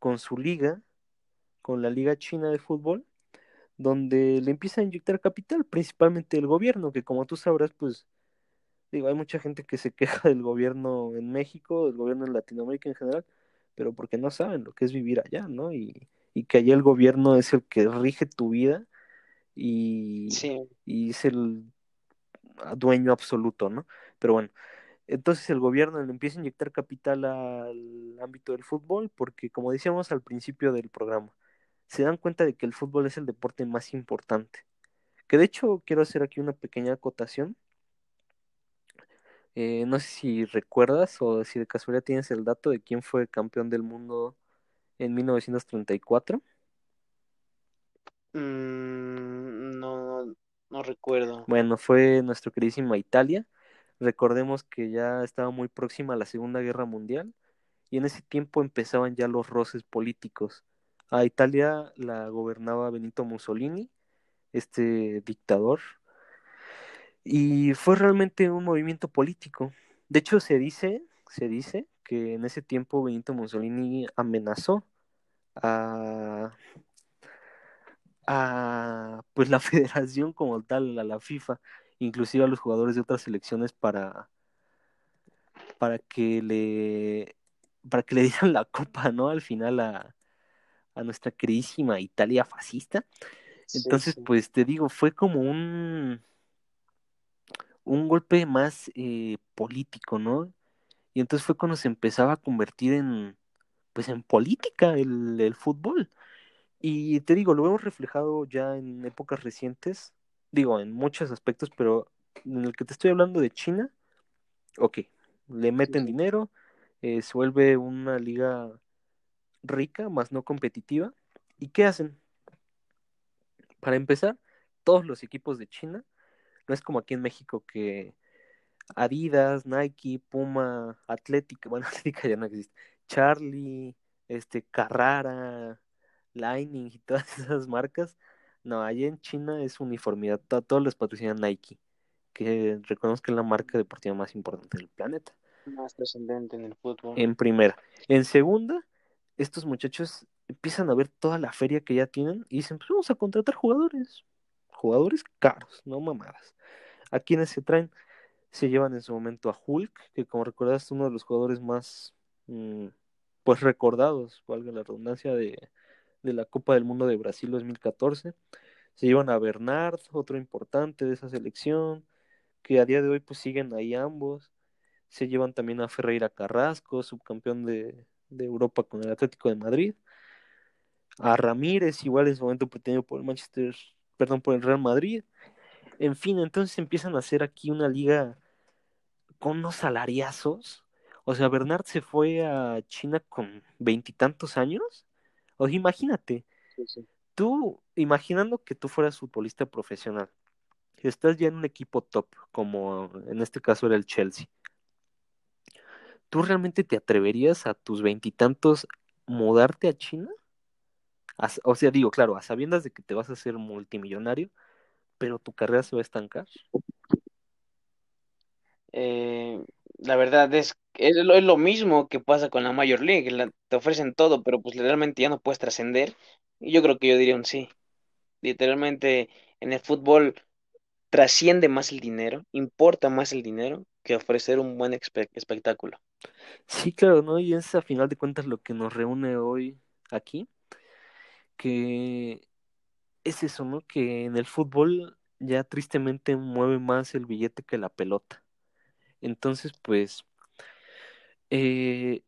con su liga, con la Liga China de Fútbol, donde le empieza a inyectar capital, principalmente el gobierno, que como tú sabrás, pues, digo, hay mucha gente que se queja del gobierno en México, del gobierno en Latinoamérica en general, pero porque no saben lo que es vivir allá, ¿no? Y, y que allá el gobierno es el que rige tu vida y, y es el dueño absoluto, ¿no? Pero bueno, entonces el gobierno le empieza a inyectar capital al ámbito del fútbol porque, como decíamos al principio del programa, se dan cuenta de que el fútbol es el deporte más importante. Que de hecho quiero hacer aquí una pequeña acotación. Eh, no sé si recuerdas o si de casualidad tienes el dato de quién fue campeón del mundo en 1934. Mm, no, no, no recuerdo. Bueno, fue nuestro queridísima Italia Recordemos que ya estaba muy próxima a la Segunda Guerra Mundial y en ese tiempo empezaban ya los roces políticos. A Italia la gobernaba Benito Mussolini, este dictador, y fue realmente un movimiento político. De hecho, se dice, se dice que en ese tiempo Benito Mussolini amenazó a, a pues la federación como tal, a la FIFA, inclusive a los jugadores de otras selecciones para, para que le para que le dieran la copa, ¿no? Al final a, a nuestra queridísima Italia fascista. Entonces, pues te digo, fue como un un golpe más eh, político, ¿no? Y entonces fue cuando se empezaba a convertir en pues en política el, el fútbol. Y te digo, lo hemos reflejado ya en épocas recientes, digo, en muchos aspectos, pero en el que te estoy hablando de China, ok, le meten dinero, eh, se vuelve una liga rica, más no competitiva. ¿Y qué hacen? Para empezar, todos los equipos de China, no es como aquí en México que Adidas, Nike, Puma, Atlética, bueno, Atlética ya no existe, Charlie, este, Carrara, Lightning y todas esas marcas no, allá en China es uniformidad. Todos les patrocinan Nike, que reconozco que es la marca deportiva más importante del planeta. Más trascendente en el fútbol. En primera. En segunda, estos muchachos empiezan a ver toda la feria que ya tienen y dicen, pues vamos a contratar jugadores. Jugadores caros, no mamadas. A quienes se traen, se llevan en su momento a Hulk, que como recordaste, uno de los jugadores más, mm, pues recordados, valga la redundancia, de, de la Copa del Mundo de Brasil 2014. Se llevan a Bernard, otro importante de esa selección, que a día de hoy pues siguen ahí ambos. Se llevan también a Ferreira Carrasco, subcampeón de, Europa con el Atlético de Madrid. A Ramírez, igual en su momento pretendido por el Manchester, perdón, por el Real Madrid. En fin, entonces empiezan a hacer aquí una liga con unos salariazos. O sea, Bernard se fue a China con veintitantos años o imagínate, tú, imaginando que tú fueras futbolista profesional, estás ya en un equipo top, como en este caso era el Chelsea, ¿tú realmente te atreverías a tus veintitantos mudarte a China? O sea, digo, claro, a sabiendas de que te vas a hacer multimillonario, pero tu carrera se va a estancar. Eh, la verdad es, es lo, es lo mismo que pasa con la Major League, te ofrecen todo, pero pues literalmente ya no puedes trascender. Y yo creo que yo diría un sí. Literalmente en el fútbol trasciende más el dinero, importa más el dinero que ofrecer un buen espectáculo. Sí, claro, ¿no? Y es a final de cuentas lo que nos reúne hoy aquí, que es eso, ¿no? Que en el fútbol ya tristemente mueve más el billete que la pelota. Entonces, pues, eh,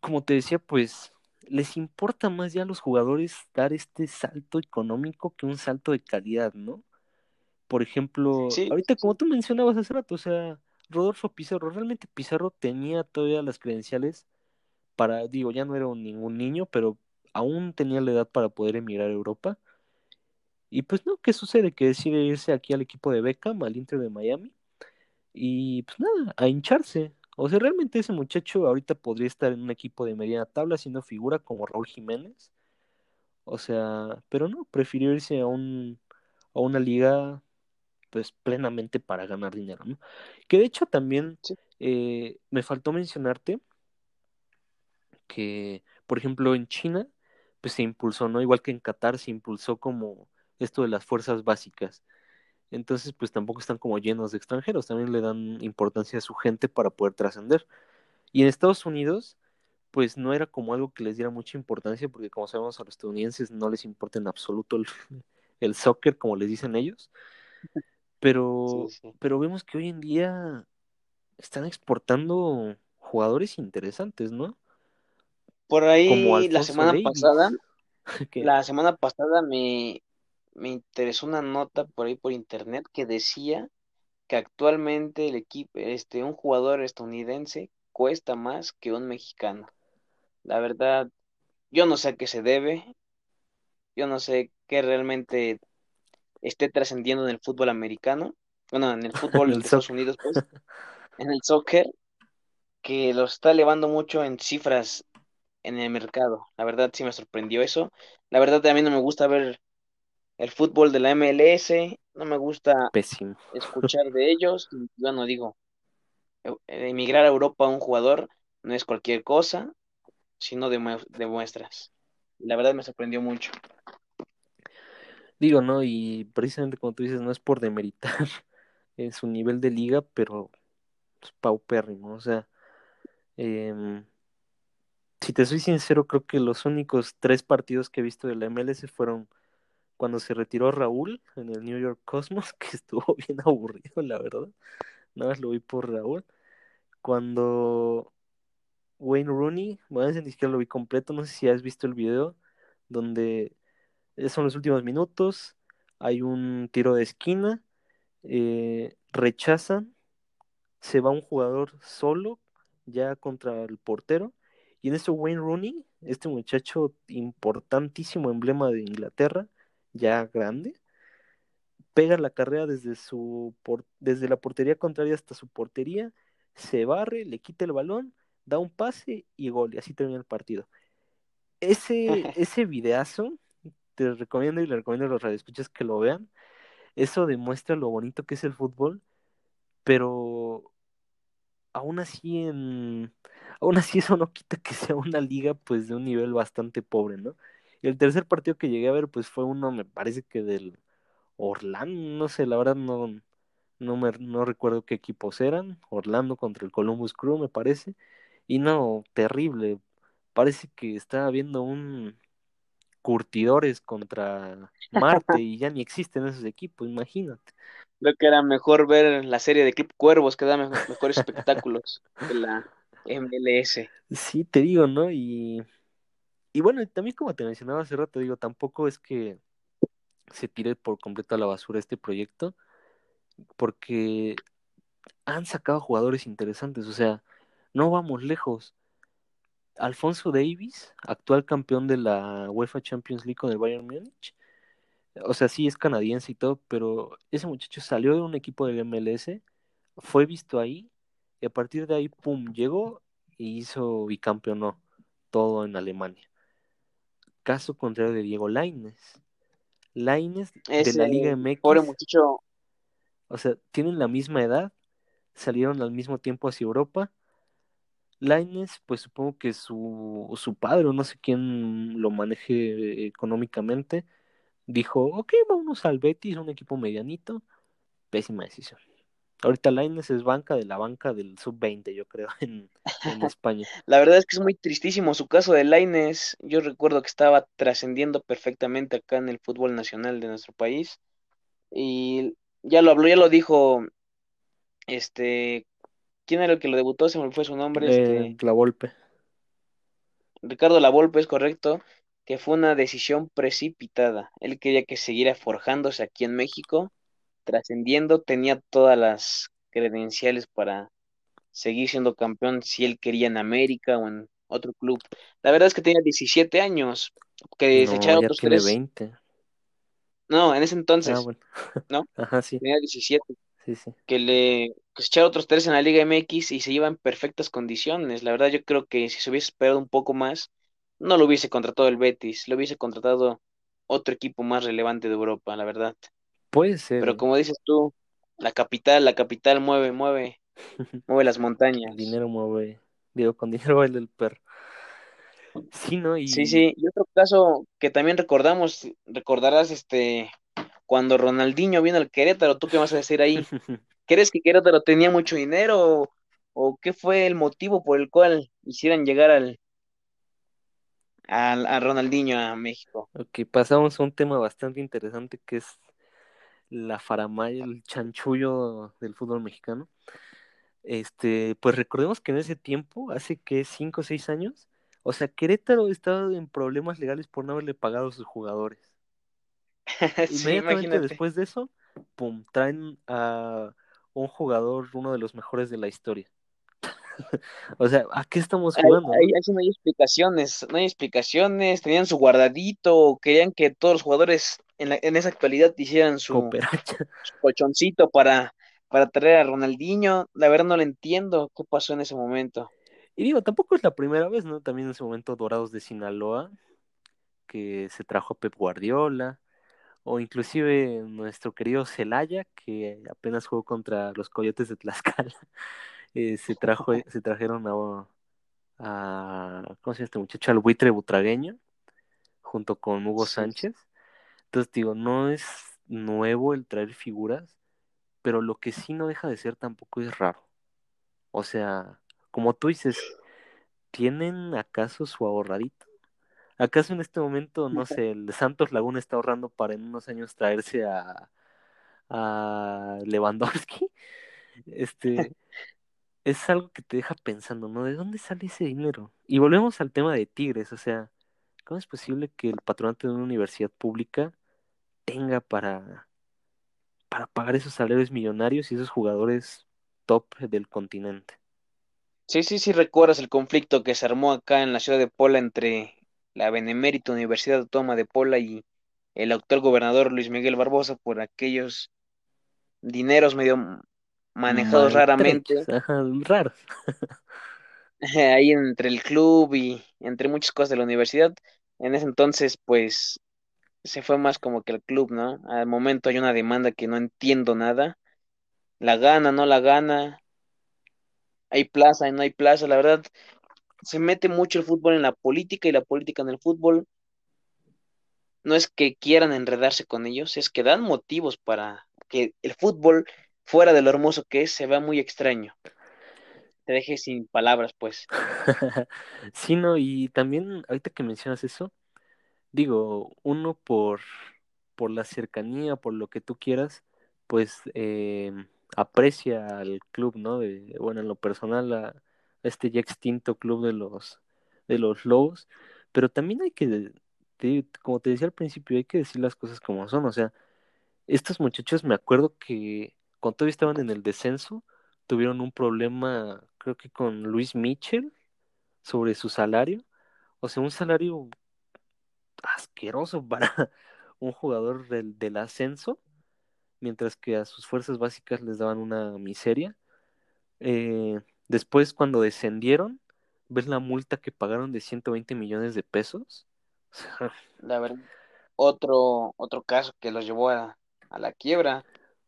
como te decía, pues les importa más ya a los jugadores dar este salto económico que un salto de calidad, ¿no? Por ejemplo, Sí, ahorita como tú mencionabas hace rato, o sea, Rodolfo Pizarro, realmente Pizarro tenía todavía las credenciales para, digo, ya no era un- ningún niño, pero aún tenía la edad para poder emigrar a Europa. Y pues no, ¿qué sucede? Que decide irse aquí al equipo de Beckham, al Inter de Miami, y pues nada, a hincharse. O sea, realmente ese muchacho ahorita podría estar en un equipo de mediana tabla siendo figura como Raúl Jiménez. O sea, pero no, prefirió irse a un, a una liga pues plenamente para ganar dinero, ¿no? Que de hecho también sí. eh, me faltó mencionarte que, por ejemplo, en China, pues se impulsó, ¿no? Igual que en Qatar se impulsó como esto de las fuerzas básicas. Entonces, pues tampoco están como llenos de extranjeros, también le dan importancia a su gente para poder trascender. Y en Estados Unidos, pues no era como algo que les diera mucha importancia, porque como sabemos a los estadounidenses no les importa en absoluto el, el soccer, como les dicen ellos. Sí, Pero, sí. pero vemos que hoy en día están exportando jugadores interesantes, ¿no? Por ahí la semana pasada, la semana pasada me, me interesó una nota por ahí por internet que decía que actualmente el equipo, este, un jugador estadounidense cuesta más que un mexicano. La verdad, yo no sé a qué se debe, yo no sé qué realmente esté trascendiendo en el fútbol americano, bueno, en el fútbol de Estados. Unidos, pues, en el soccer, que lo está elevando mucho en cifras en el mercado. La verdad sí me sorprendió eso. La verdad a mí no me gusta ver el fútbol de la MLS, no me gusta Pésimo. escuchar de ellos. y, Bueno, digo, e- emigrar a Europa a un jugador no es cualquier cosa, sino demue- demuestras. La verdad me sorprendió mucho. Digo, ¿no? Y precisamente como tú dices, no es por demeritar en su nivel de liga, pero es paupérrimo. O sea, em, si te soy sincero, creo que los únicos tres partidos que he visto de la MLS fueron cuando se retiró Raúl en el New York Cosmos, que estuvo bien aburrido, la verdad. Nada más lo vi por Raúl. Cuando Wayne Rooney, bueno, ni siquiera lo vi completo, no sé si has visto el video, donde son los últimos minutos, hay un tiro de esquina, eh, rechazan, se va un jugador solo ya contra el portero, y en eso Wayne Rooney, este muchacho importantísimo emblema de Inglaterra, ya grande, pega la carrera desde su por- desde la portería contraria hasta su portería, se barre, le quita el balón, da un pase y gol, y así termina el partido. Ese, ese videazo, te recomiendo y le recomiendo a los radioescuchas que lo vean. Eso demuestra lo bonito que es el fútbol, pero aún así en aún así eso no quita que sea una liga pues de un nivel bastante pobre, ¿no? Y el tercer partido que llegué a ver pues fue uno, me parece que del Orlando, no sé, la verdad no, no me no recuerdo qué equipos eran, Orlando contra el Columbus Crew me parece, y no, terrible, parece que estaba viendo un curtidores contra Marte y ya ni existen esos equipos, imagínate. Creo que era mejor ver la serie de Clip Cuervos que da me- mejores espectáculos que la MLS. Sí, te digo, ¿no? Y, y bueno, también como te mencionaba hace rato, digo, tampoco es que se tire por completo a la basura este proyecto, porque han sacado jugadores interesantes, o sea, no vamos lejos. Alfonso Davis, actual campeón de la UEFA Champions League con el Bayern Múnich, o sea, sí es canadiense y todo, pero ese muchacho salió de un equipo del MLS, fue visto ahí, y a partir de ahí, pum, llegó y hizo bicampeonó todo en Alemania. Caso contrario de Diego Lainez. Lainez de la Liga pobre MX, muchacho, o sea, tienen la misma edad, salieron al mismo tiempo hacia Europa. Lainez, pues supongo que su, su padre, o no sé quién lo maneje económicamente, dijo, ok, vámonos al Betis, un equipo medianito. Pésima decisión. Ahorita Lainez es banca de la banca del sub-20, yo creo, en, en España. la verdad es que es muy tristísimo su caso de Lainez. Yo recuerdo que estaba trascendiendo perfectamente acá en el fútbol nacional de nuestro país. Y ya lo habló, ya lo dijo, este, ¿quién era el que lo debutó? Se me fue su nombre, Eh, este, la Volpe. Ricardo Lavolpe es correcto, que fue una decisión precipitada. Él quería que siguiera forjándose aquí en México, trascendiendo, tenía todas las credenciales para seguir siendo campeón si él quería en América o en otro club. La verdad es que tenía 17 años, que se No, echara ya otros tiene tres. 20. No, en ese Ah, entonces, bueno. ¿no? Ajá, sí, Tenía 17. Sí, sí. Que le que se echara otros tres en la Liga MX y se iba en perfectas condiciones. La verdad, yo creo que si se hubiese esperado un poco más, no lo hubiese contratado el Betis, lo hubiese contratado otro equipo más relevante de Europa, la verdad. Puede ser, Pero como dices tú, la capital, la capital mueve, mueve, mueve las El montañas. dinero mueve, digo, con dinero baila el perro. Sí, ¿no? Sí, Y sí. Y otro caso que también recordamos, recordarás este cuando Ronaldinho vino al Querétaro, ¿tú qué vas a decir ahí? ¿Crees que Querétaro tenía mucho dinero o, o qué fue el motivo por el cual hicieran llegar al, al a Ronaldinho a México? ok, pasamos a un tema bastante interesante que es la faramaya, el chanchullo del fútbol mexicano. Este, pues recordemos que en ese tiempo, hace que cinco o seis años, o sea, Querétaro estaba en problemas legales por no haberle pagado a sus jugadores. Sí, Inmediatamente imagínate. después de eso, pum, traen a un jugador, uno de los mejores de la historia. O sea, ¿a qué estamos jugando, ahí, no? ahí sí no hay explicaciones, no hay explicaciones, tenían su guardadito, querían que todos los jugadores en, la- en esa actualidad hicieran su colchoncito para, para traer a Ronaldinho. La verdad no lo entiendo qué pasó en ese momento. Y digo, tampoco es la primera vez, ¿no? También en ese momento Dorados de Sinaloa, que se trajo a Pep Guardiola, o inclusive nuestro querido Celaya, que apenas jugó contra los Coyotes de Tlaxcala, eh, se trajo, se trajeron a, a, ¿cómo se llama este muchacho? Al buitre butragueño, junto con Hugo Sánchez. Entonces, digo, no es nuevo el traer figuras, pero lo que sí no deja de ser tampoco es raro. O sea, como tú dices, ¿tienen acaso su ahorradito? ¿Acaso en este momento, no sé, el Santos Laguna está ahorrando para en unos años traerse a, a Lewandowski? Este, es algo que te deja pensando, ¿no? ¿De dónde sale ese dinero? Y volvemos al tema de Tigres, o sea, ¿cómo es posible que el patronato de una universidad pública tenga para, para pagar esos salarios millonarios y esos jugadores top del continente? sí, sí, sí recuerdas el conflicto que se armó acá en la ciudad de Puebla entre la Benemérita Universidad Autónoma de Puebla y el actual gobernador Luis Miguel Barbosa por aquellos dineros medio manejados raramente ajá, raro. ahí entre el club y entre muchas cosas de la universidad. En ese entonces, pues, se fue más como que el club, ¿no? Al momento hay una demanda que no entiendo nada. La gana, no la gana. Hay plaza y no hay plaza. La verdad, se mete mucho el fútbol en la política y la política en el fútbol. No es que quieran enredarse con ellos, es que dan motivos para que el fútbol, fuera de lo hermoso que es, se vea muy extraño. Te deje sin palabras, pues. Sí, no, y también ahorita que mencionas eso, digo, uno por, por la cercanía, por lo que tú quieras, pues eh, aprecia al club, ¿no? De, bueno, en lo personal, a este ya extinto club de los, de los Lobos, pero también hay que, como te decía al principio, hay que decir las cosas como son, o sea, estos muchachos me acuerdo que cuando todavía estaban en el descenso, tuvieron un problema, creo que con Luis Mitchell sobre su salario. O sea, un salario asqueroso para un jugador del, del ascenso, mientras que a sus fuerzas básicas les daban una miseria. Eh, después, cuando descendieron, ves la multa que pagaron de 120 millones de pesos. La verdad, otro, otro caso que los llevó a, a la quiebra.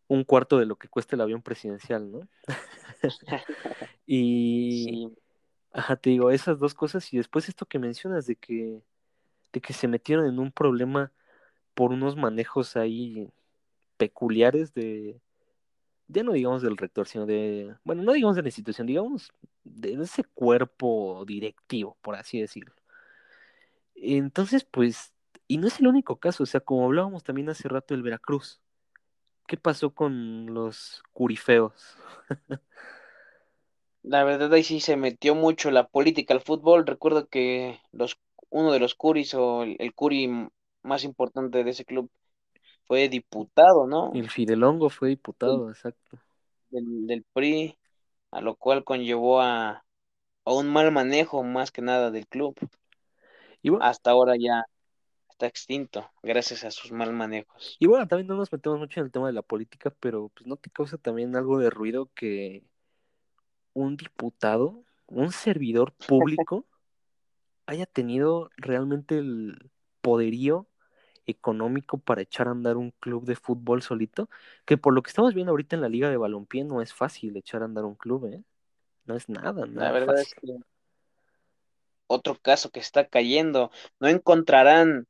un cuarto de lo que cuesta el avión presidencial, ¿no? Y, Sí, ajá, te digo, esas dos cosas y después esto que mencionas de que, de que se metieron en un problema por unos manejos ahí peculiares de, ya no digamos del rector, sino de, bueno, no digamos de la institución, digamos de ese cuerpo directivo, por así decirlo. Entonces, pues, y no es el único caso, o sea, como hablábamos también hace rato del Veracruz, ¿qué pasó con los curifeos? La verdad ahí sí se metió mucho la política al fútbol. Recuerdo que los, uno de los curis o el, el curi más importante de ese club fue diputado, ¿no? El Fidelongo fue diputado, exacto. del, del PRI, a lo cual conllevó a, a un mal manejo más que nada del club. Y bueno, Hasta ahora ya está extinto, gracias a sus mal manejos. y bueno, también no nos metemos mucho en el tema de la política, pero pues no te causa también algo de ruido que un diputado, un servidor público, haya tenido realmente el poderío económico para echar a andar un club de fútbol solito, que por lo que estamos viendo ahorita en la liga de balompié no es fácil echar a andar un club, ¿eh? No es nada, La nada verdad fácil. es que otro caso que está cayendo, no encontrarán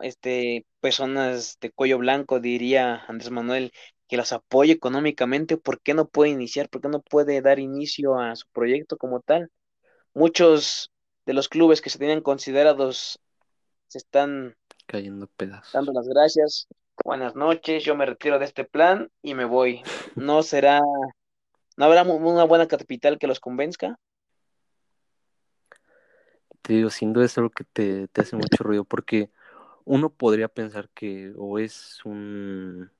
este, personas de cuello blanco, diría Andrés Manuel, que los apoye económicamente, ¿por qué no puede iniciar? ¿Por qué no puede dar inicio a su proyecto como tal? Muchos de los clubes que se tenían considerados se están Cayendo dando pedazos. las gracias. Buenas noches, yo me retiro de este plan y me voy. ¿No será, no habrá una buena capital que los convenzca? Te digo, sin duda es algo que te, te hace mucho ruido, porque uno podría pensar que o es un,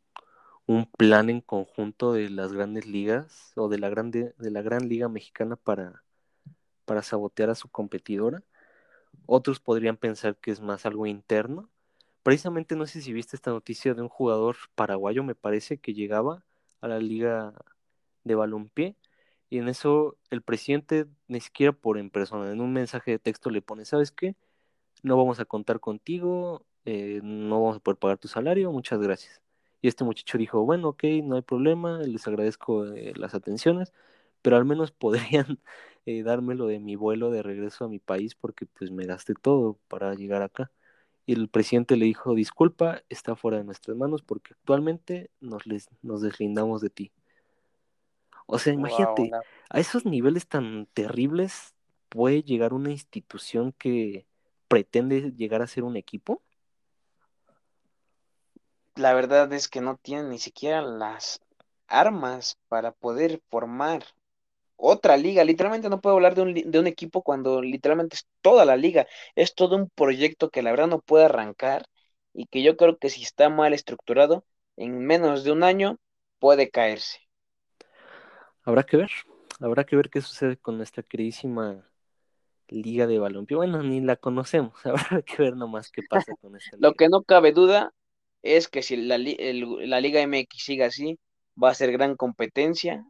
un plan en conjunto de las grandes ligas o de la grande, de la gran liga mexicana para, para sabotear a su competidora. Otros podrían pensar que es más algo interno. Precisamente no sé si viste esta noticia de un jugador paraguayo, me parece, que llegaba a la liga de balompié y en eso el presidente ni siquiera por en persona, en un mensaje de texto le pone, ¿sabes qué? No vamos a contar contigo, eh, no vamos a poder pagar tu salario, muchas gracias. Y este muchacho dijo, bueno, ok, no hay problema, les agradezco eh, las atenciones, pero al menos podrían eh, dármelo de mi vuelo de regreso a mi país porque pues me gasté todo para llegar acá. Y el presidente le dijo, disculpa, está fuera de nuestras manos porque actualmente nos, les, nos deslindamos de ti. O sea, Wow, imagínate, a esos niveles tan terribles puede llegar una institución que pretende llegar a ser un equipo. la verdad es que no tienen ni siquiera las armas para poder formar otra liga. Literalmente no puedo hablar de un, de un equipo cuando literalmente es toda la liga. Es todo un proyecto que la verdad no puede arrancar y que yo creo que si está mal estructurado, en menos de un año puede caerse. Habrá que ver, habrá que ver qué sucede con nuestra queridísima liga de balompié. Bueno, ni la conocemos, habrá que ver nomás qué pasa con esta Lo liga. que no cabe duda es que si la, el- la Liga MX sigue así, va a ser gran competencia.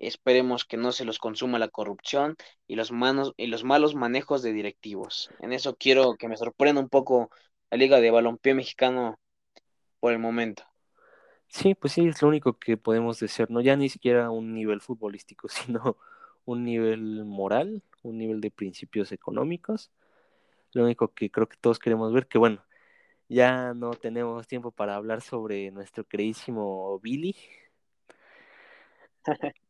Esperemos que no se los consuma la corrupción y los manos y los malos manejos de directivos. En eso quiero que me sorprenda un poco la Liga de Balompié Mexicano por el momento. Sí, pues sí, es lo único que podemos desear, no ya ni siquiera un nivel futbolístico, sino un nivel moral, un nivel de principios económicos. Lo único que creo que todos queremos ver, que bueno, ya no tenemos tiempo para hablar sobre nuestro queridísimo Billy,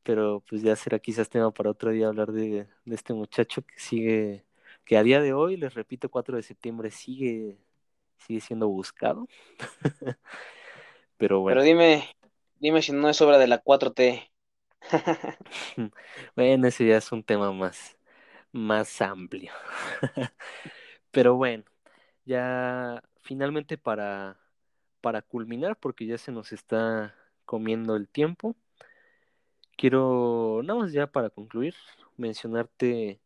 pero pues ya será quizás tema para otro día hablar de, de este muchacho que sigue, que a día de hoy, les repito, 4 de septiembre sigue, sigue siendo buscado. Pero bueno, Pero dime, dime si no es obra de la 4T. bueno, ese ya es un tema más, más amplio. Pero bueno, ya finalmente para, para culminar, porque ya se nos está comiendo el tiempo, quiero, nada más ya para concluir, mencionarte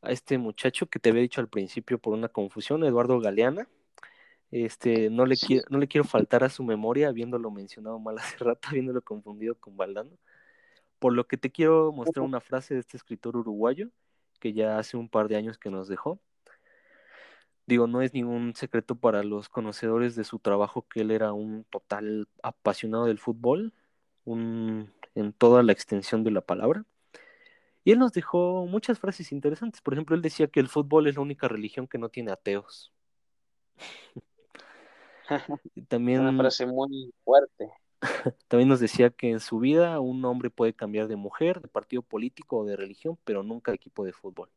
a este muchacho que te había dicho al principio por una confusión, Eduardo Galeana. Este, no le, quiero, no le quiero faltar a su memoria, habiéndolo mencionado mal hace rato, habiéndolo confundido con Valdano. Por lo que te quiero mostrar una frase de este escritor uruguayo que ya hace un par de años que nos dejó. Digo, no es ningún secreto para los conocedores de su trabajo que él era un total apasionado del fútbol, un, en toda la extensión de la palabra. Y él nos dejó muchas frases interesantes. Por ejemplo, él decía que el fútbol es la única religión que no tiene ateos. También, Una frase muy fuerte. también nos decía que en su vida un hombre puede cambiar de mujer, de partido político o de religión, pero nunca de equipo de fútbol.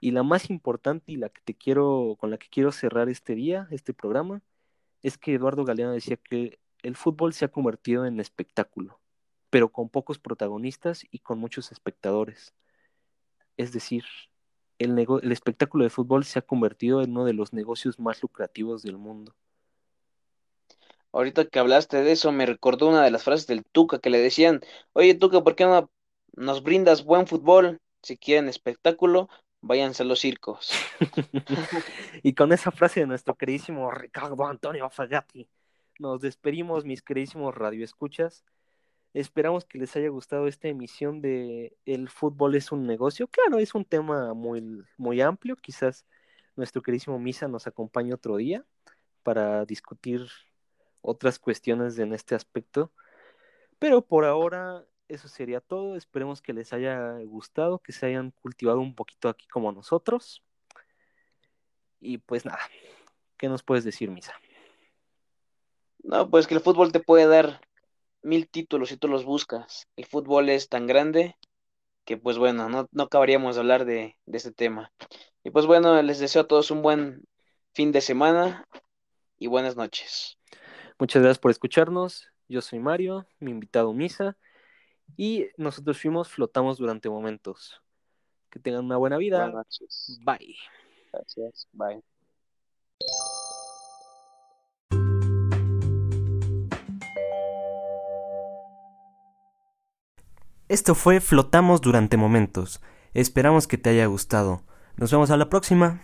Y la más importante y la que te quiero, con la que quiero cerrar este día, este programa, es que Eduardo Galeano decía que el fútbol se ha convertido en espectáculo. pero con pocos protagonistas y con muchos espectadores. Es decir, el, el espectáculo de fútbol se ha convertido en uno de los negocios más lucrativos del mundo. Ahorita que hablaste de eso, me recordó una de las frases del Tuca que le decían, oye Tuca, ¿por qué no nos brindas buen fútbol? Si quieren espectáculo, váyanse a los circos. y con esa frase de nuestro queridísimo Ricardo Antonio Fagati, nos despedimos, mis queridísimos radioescuchas. Esperamos que les haya gustado esta emisión de El fútbol es un negocio. Claro, es un tema muy, muy amplio. Quizás nuestro queridísimo Misa nos acompañe otro día para discutir otras cuestiones en este aspecto. Pero por ahora eso sería todo. Esperemos que les haya gustado, que se hayan cultivado un poquito aquí como nosotros. Y pues nada, ¿qué nos puedes decir, Misa? No, pues que el fútbol te puede dar mil títulos si tú los buscas. El fútbol es tan grande que pues bueno, no, no acabaríamos de hablar de, de este tema. Y pues bueno, les deseo a todos un buen fin de semana y buenas noches. Muchas gracias por escucharnos. Yo soy Mario, mi invitado Misa, y nosotros fuimos Flotamos durante momentos. Que tengan una buena vida. Buenas noches. Bye. Gracias. Bye. Esto fue Flotamos durante momentos. Esperamos que te haya gustado. Nos vemos a la próxima.